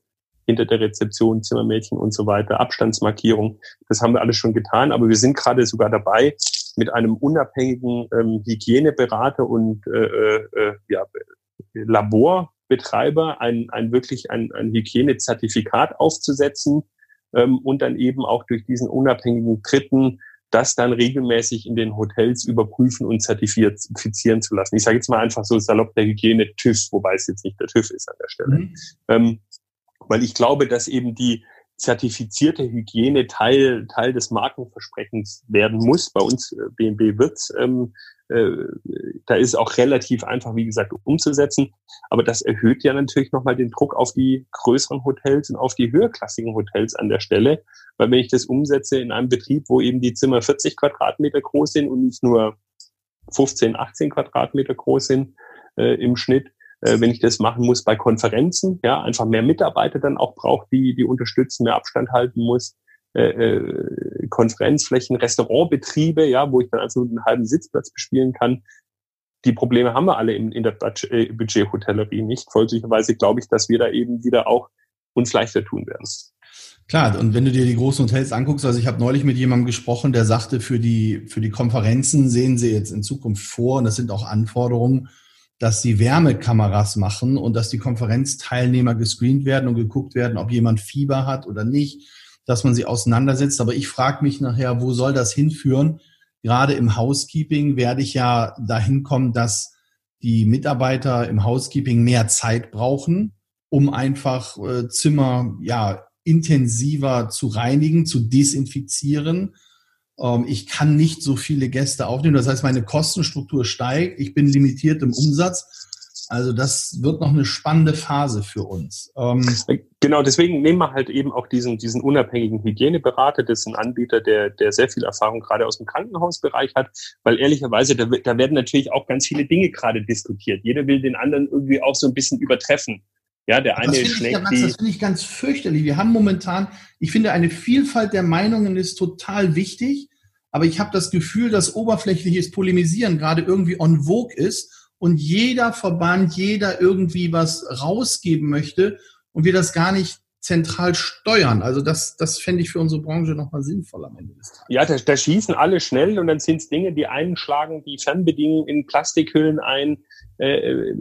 hinter der Rezeption, Zimmermädchen und so weiter, Abstandsmarkierung. Das haben wir alles schon getan, aber wir sind gerade sogar dabei, mit einem unabhängigen ähm, Hygieneberater und äh, äh, äh ja, Laborbetreiber ein, ein wirklich ein, ein Hygienezertifikat aufzusetzen ähm, und dann eben auch durch diesen unabhängigen Dritten das dann regelmäßig in den Hotels überprüfen und zertifizieren zu lassen. Ich sage jetzt mal einfach so salopp der Hygiene TÜV, wobei es jetzt nicht der TÜV ist an der Stelle. Mhm. Ähm, weil ich glaube, dass eben die zertifizierte Hygiene Teil, Teil des Markenversprechens werden muss. Bei uns BMW äh, wird's. Ähm, äh, da ist auch relativ einfach, wie gesagt, umzusetzen. Aber das erhöht ja natürlich nochmal den Druck auf die größeren Hotels und auf die höherklassigen Hotels an der Stelle. Weil wenn ich das umsetze in einem Betrieb, wo eben die Zimmer 40 Quadratmeter groß sind und nicht nur 15, 18 Quadratmeter groß sind äh, im Schnitt, äh, wenn ich das machen muss bei Konferenzen, ja, einfach mehr Mitarbeiter dann auch braucht, die, die unterstützen, mehr Abstand halten muss, äh, äh, Konferenzflächen, Restaurantbetriebe, ja, wo ich dann also einen halben Sitzplatz bespielen kann. Die Probleme haben wir alle in, in der äh, Budget-Hotellerie nicht. Folglicherweise glaube ich, dass wir da eben wieder auch uns leichter tun werden. Klar, und wenn du dir die großen Hotels anguckst, also ich habe neulich mit jemandem gesprochen, der sagte, für die, für die Konferenzen sehen sie jetzt in Zukunft vor, und das sind auch Anforderungen, dass sie Wärmekameras machen und dass die Konferenzteilnehmer gescreent werden und geguckt werden, ob jemand Fieber hat oder nicht, dass man sie auseinandersetzt. Aber ich frage mich nachher, wo soll das hinführen? Gerade im Housekeeping werde ich ja dahin kommen, dass die Mitarbeiter im Housekeeping mehr Zeit brauchen, um einfach äh, Zimmer ja intensiver zu reinigen, zu desinfizieren ich kann nicht so viele Gäste aufnehmen. Das heißt, meine Kostenstruktur steigt. Ich bin limitiert im Umsatz. Also das wird noch eine spannende Phase für uns. Ähm, genau, deswegen nehmen wir halt eben auch diesen, diesen unabhängigen Hygieneberater. Das ist ein Anbieter, der, der sehr viel Erfahrung gerade aus dem Krankenhausbereich hat, weil ehrlicherweise, da, da werden natürlich auch ganz viele Dinge gerade diskutiert. Jeder will den anderen irgendwie auch so ein bisschen übertreffen. Ja, der eine das schlägt ich, Max, die. Das finde ich ganz fürchterlich. Wir haben momentan, ich finde, eine Vielfalt der Meinungen ist total wichtig, aber ich habe das Gefühl, dass oberflächliches Polemisieren gerade irgendwie on vogue ist und jeder Verband, jeder irgendwie was rausgeben möchte und wir das gar nicht zentral steuern. Also das, das fände ich für unsere Branche nochmal sinnvoll am Ende des Tages. Ja, da, da schießen alle schnell und dann sind es Dinge, die einen schlagen die Fernbedienung in Plastikhüllen ein, äh,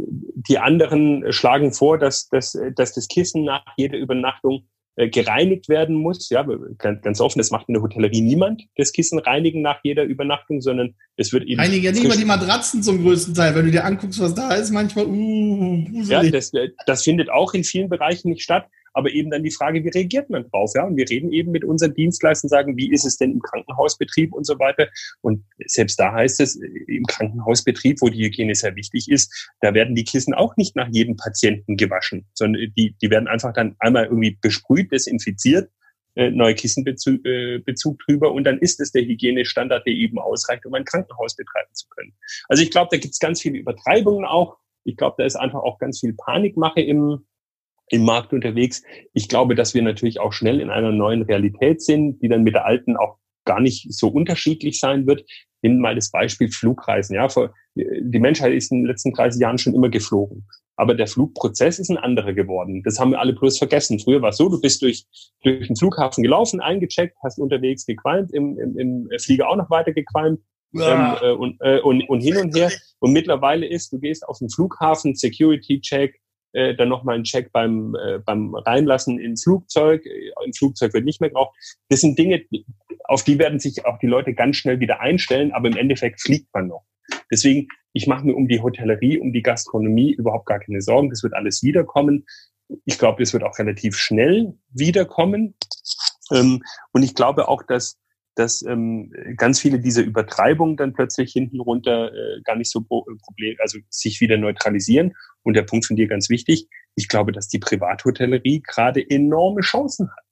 die anderen schlagen vor, dass, dass, dass das Kissen nach jeder Übernachtung äh, gereinigt werden muss. Ja, ganz, ganz offen, das macht in der Hotellerie niemand, das Kissen reinigen nach jeder Übernachtung, sondern es wird eben. Reinigen ja nicht mal die Matratzen zum größten Teil. Wenn du dir anguckst, was da ist, manchmal, uh, Ja, das, das findet auch in vielen Bereichen nicht statt aber eben dann die Frage, wie reagiert man drauf? Ja, und wir reden eben mit unseren Dienstleistern, sagen, wie ist es denn im Krankenhausbetrieb und so weiter. Und selbst da heißt es, im Krankenhausbetrieb, wo die Hygiene sehr wichtig ist, da werden die Kissen auch nicht nach jedem Patienten gewaschen, sondern die, die werden einfach dann einmal irgendwie besprüht, desinfiziert äh, neue Kissenbezug äh, Bezug drüber und dann ist es der Hygienestandard, der eben ausreicht, um ein Krankenhaus betreiben zu können. Also ich glaube, da gibt es ganz viele Übertreibungen auch. Ich glaube, da ist einfach auch ganz viel Panikmache im, im Markt unterwegs. Ich glaube, dass wir natürlich auch schnell in einer neuen Realität sind, die dann mit der alten auch gar nicht so unterschiedlich sein wird. Nehmen mal das Beispiel Flugreisen. Ja, die Menschheit ist in den letzten 30 Jahren schon immer geflogen. Aber der Flugprozess ist ein anderer geworden. Das haben wir alle bloß vergessen. Früher war es so, du bist durch, durch den Flughafen gelaufen, eingecheckt, hast unterwegs gequalmt, im, im, im Flieger auch noch weiter gequalmt. Ja. Ähm, äh, und, äh, und, und hin und her. Und mittlerweile ist, du gehst auf den Flughafen, Security-Check, äh, dann nochmal einen Check beim, äh, beim Reinlassen ins Flugzeug. Im Flugzeug wird nicht mehr geraucht. Das sind Dinge, auf die werden sich auch die Leute ganz schnell wieder einstellen, aber im Endeffekt fliegt man noch. Deswegen, ich mache mir um die Hotellerie, um die Gastronomie überhaupt gar keine Sorgen. Das wird alles wiederkommen. Ich glaube, das wird auch relativ schnell wiederkommen. Ähm, und ich glaube auch, dass dass ähm, ganz viele dieser Übertreibungen dann plötzlich hinten runter äh, gar nicht so pro Problem, also sich wieder neutralisieren. Und der Punkt von dir ganz wichtig, ich glaube, dass die Privathotellerie gerade enorme Chancen hat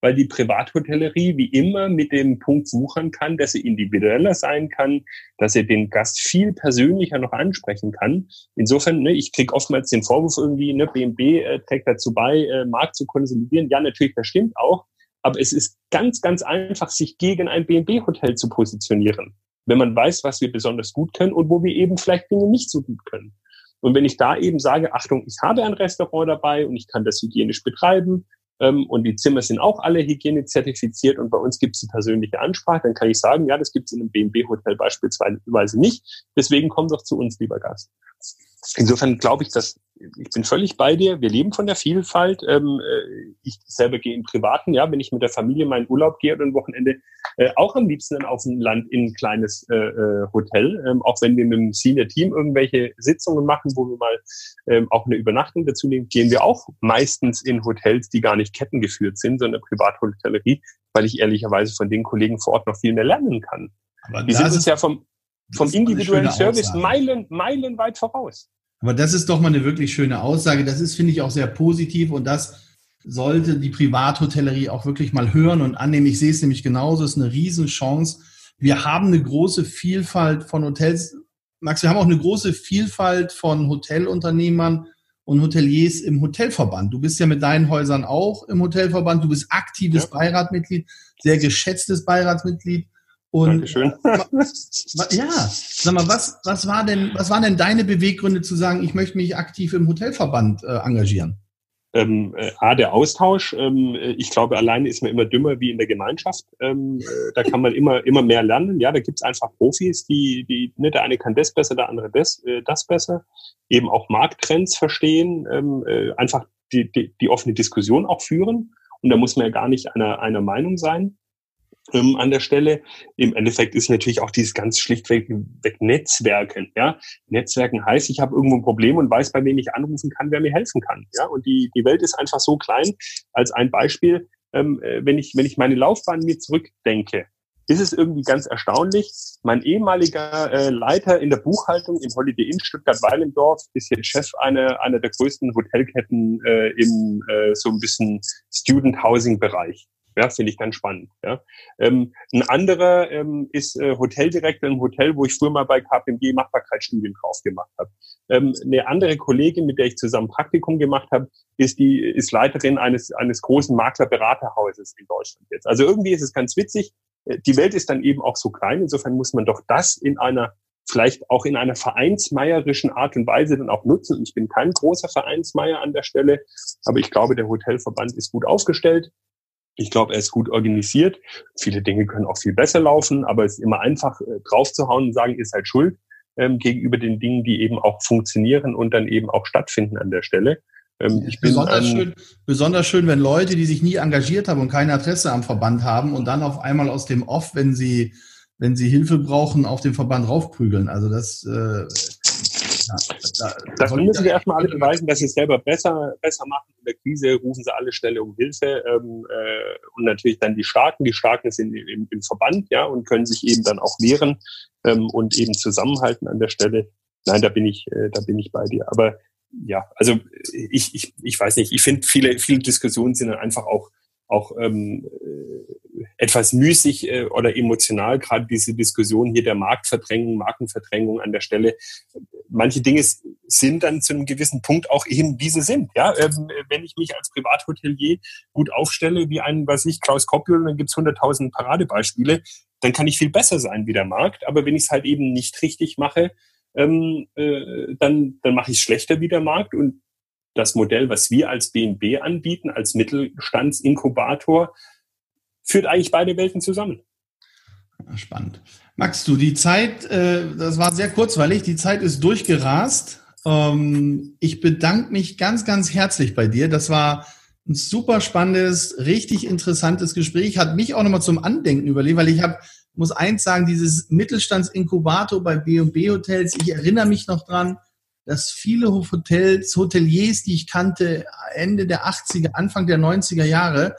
weil die Privathotellerie wie immer mit dem Punkt wuchern kann, dass sie individueller sein kann, dass sie den Gast viel persönlicher noch ansprechen kann. Insofern, ne, ich kriege oftmals den Vorwurf irgendwie, ne, BNB äh, trägt dazu bei, äh, Markt zu konsolidieren. Ja, natürlich, das stimmt auch. Aber es ist ganz, ganz einfach, sich gegen ein BNB-Hotel zu positionieren, wenn man weiß, was wir besonders gut können und wo wir eben vielleicht Dinge nicht so gut können. Und wenn ich da eben sage, Achtung, ich habe ein Restaurant dabei und ich kann das hygienisch betreiben, ähm, und die Zimmer sind auch alle hygienezertifiziert und bei uns gibt es die persönliche Ansprache, dann kann ich sagen, ja, das gibt es in einem BMW-Hotel beispielsweise nicht. Deswegen komm doch zu uns, lieber Gast. Insofern glaube ich, dass ich bin völlig bei dir. Wir leben von der Vielfalt. Ähm, äh, ich selber gehe in privaten, ja, wenn ich mit der Familie meinen Urlaub gehe oder ein Wochenende, äh, auch am liebsten dann auf dem Land in ein kleines äh, äh, Hotel. Ähm, auch wenn wir mit dem Senior Team irgendwelche Sitzungen machen, wo wir mal ähm, auch eine Übernachtung dazu nehmen, gehen wir auch meistens in Hotels, die gar nicht kettengeführt sind, sondern Privathotellerie, weil ich ehrlicherweise von den Kollegen vor Ort noch viel mehr lernen kann. Aber die sind uns ja vom, vom individuellen Service meilen, meilenweit voraus. Aber das ist doch mal eine wirklich schöne Aussage. Das ist, finde ich, auch sehr positiv und das sollte die Privathotellerie auch wirklich mal hören und annehmen. Ich sehe es nämlich genauso, es ist eine Riesenchance. Wir haben eine große Vielfalt von Hotels. Max, wir haben auch eine große Vielfalt von Hotelunternehmern und Hoteliers im Hotelverband. Du bist ja mit deinen Häusern auch im Hotelverband. Du bist aktives ja. Beiratmitglied, sehr geschätztes Beiratsmitglied. Und Dankeschön. ja, sag mal, was, was, war denn, was waren denn deine Beweggründe zu sagen, ich möchte mich aktiv im Hotelverband äh, engagieren? Ähm, äh, A, der Austausch. Ähm, ich glaube, alleine ist man immer dümmer wie in der Gemeinschaft. Ähm, äh, da kann man immer, immer mehr lernen. Ja, da gibt's einfach Profis, die, die, ne, der eine kann das besser, der andere das, äh, das besser. Eben auch Markttrends verstehen, ähm, äh, einfach die, die, die offene Diskussion auch führen. Und da muss man ja gar nicht einer, einer Meinung sein ähm, an der Stelle. Im Endeffekt ist natürlich auch dieses ganz schlichtweg weg Netzwerken. Ja? Netzwerken heißt, ich habe irgendwo ein Problem und weiß, bei wem ich anrufen kann, wer mir helfen kann. Ja? Und die, die Welt ist einfach so klein. Als ein Beispiel, ähm, äh, wenn, ich, wenn ich meine Laufbahn mir zurückdenke, ist es irgendwie ganz erstaunlich. Mein ehemaliger äh, Leiter in der Buchhaltung im Holiday Inn Stuttgart-Weilendorf ist jetzt Chef einer, einer der größten Hotelketten äh, im äh, so ein bisschen Student Housing Bereich. Ja, finde ich ganz spannend. Ja. Ähm, ein anderer ähm, ist äh, Hoteldirektor im Hotel, wo ich früher mal bei KPMG Machbarkeitsstudien drauf gemacht habe. Ähm, eine andere Kollegin, mit der ich zusammen Praktikum gemacht habe, ist die ist Leiterin eines eines großen Maklerberaterhauses in Deutschland jetzt. Also irgendwie ist es ganz witzig. Äh, die Welt ist dann eben auch so klein. Insofern muss man doch das in einer vielleicht auch in einer vereinsmeierischen Art und Weise dann auch nutzen. Ich bin kein großer Vereinsmeier an der Stelle, aber ich glaube, der Hotelverband ist gut aufgestellt. Ich glaube, er ist gut organisiert. Viele Dinge können auch viel besser laufen, aber es ist immer einfach äh, draufzuhauen und sagen, ihr seid schuld ähm, gegenüber den Dingen, die eben auch funktionieren und dann eben auch stattfinden an der Stelle. Ähm, ich bin besonders, ein, schön, besonders schön, wenn Leute, die sich nie engagiert haben und keine Adresse am Verband haben und dann auf einmal aus dem Off, wenn sie wenn sie Hilfe brauchen, auf den Verband raufprügeln. Also das äh, da, da müssen wir erstmal alle beweisen, dass sie es selber besser, besser machen. In der Krise rufen sie alle Stelle um Hilfe ähm, äh, und natürlich dann die Starken. Die Starken sind im, im Verband, ja, und können sich eben dann auch wehren ähm, und eben zusammenhalten an der Stelle. Nein, da bin ich, äh, da bin ich bei dir. Aber ja, also ich, ich, ich weiß nicht. Ich finde viele, viele Diskussionen sind dann einfach auch auch ähm, etwas müßig äh, oder emotional, gerade diese Diskussion hier der Marktverdrängung, Markenverdrängung an der Stelle. Manche Dinge sind dann zu einem gewissen Punkt auch eben, wie sie sind. Ja, ähm, wenn ich mich als Privathotelier gut aufstelle, wie ein, was ich, Klaus Koppel, dann gibt's hunderttausend Paradebeispiele, dann kann ich viel besser sein wie der Markt. Aber wenn ich es halt eben nicht richtig mache, ähm, äh, dann, dann mache ich schlechter wie der Markt. Und das Modell, was wir als BNB anbieten, als Mittelstandsinkubator, führt eigentlich beide Welten zusammen. Spannend. Max, du, die Zeit, äh, das war sehr kurzweilig, die Zeit ist durchgerast. Ähm, ich bedanke mich ganz, ganz herzlich bei dir. Das war ein super spannendes, richtig interessantes Gespräch. Hat mich auch nochmal zum Andenken überlegt, weil ich habe, muss eins sagen, dieses Mittelstandsinkubator bei B&B Hotels, ich erinnere mich noch dran, dass viele Hotels, Hoteliers, die ich kannte, Ende der 80er, Anfang der 90er Jahre,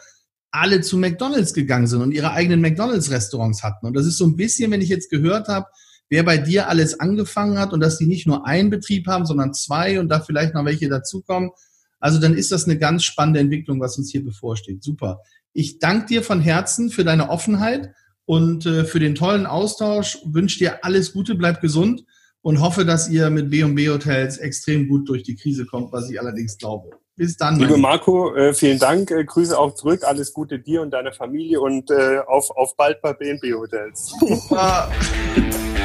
alle zu McDonalds gegangen sind und ihre eigenen McDonalds-Restaurants hatten. Und das ist so ein bisschen, wenn ich jetzt gehört habe, wer bei dir alles angefangen hat und dass die nicht nur einen Betrieb haben, sondern zwei und da vielleicht noch welche dazukommen. Also dann ist das eine ganz spannende Entwicklung, was uns hier bevorsteht. Super. Ich danke dir von Herzen für deine Offenheit und äh, für den tollen Austausch. Wünsche dir alles Gute, bleib gesund und hoffe, dass ihr mit B&B Hotels extrem gut durch die Krise kommt, was ich allerdings glaube. Bis dann. Liebe Marco, äh, vielen Dank. Äh, Grüße auch zurück. Alles Gute dir und deiner Familie und äh, auf, auf bald bei B&B Hotels. Super.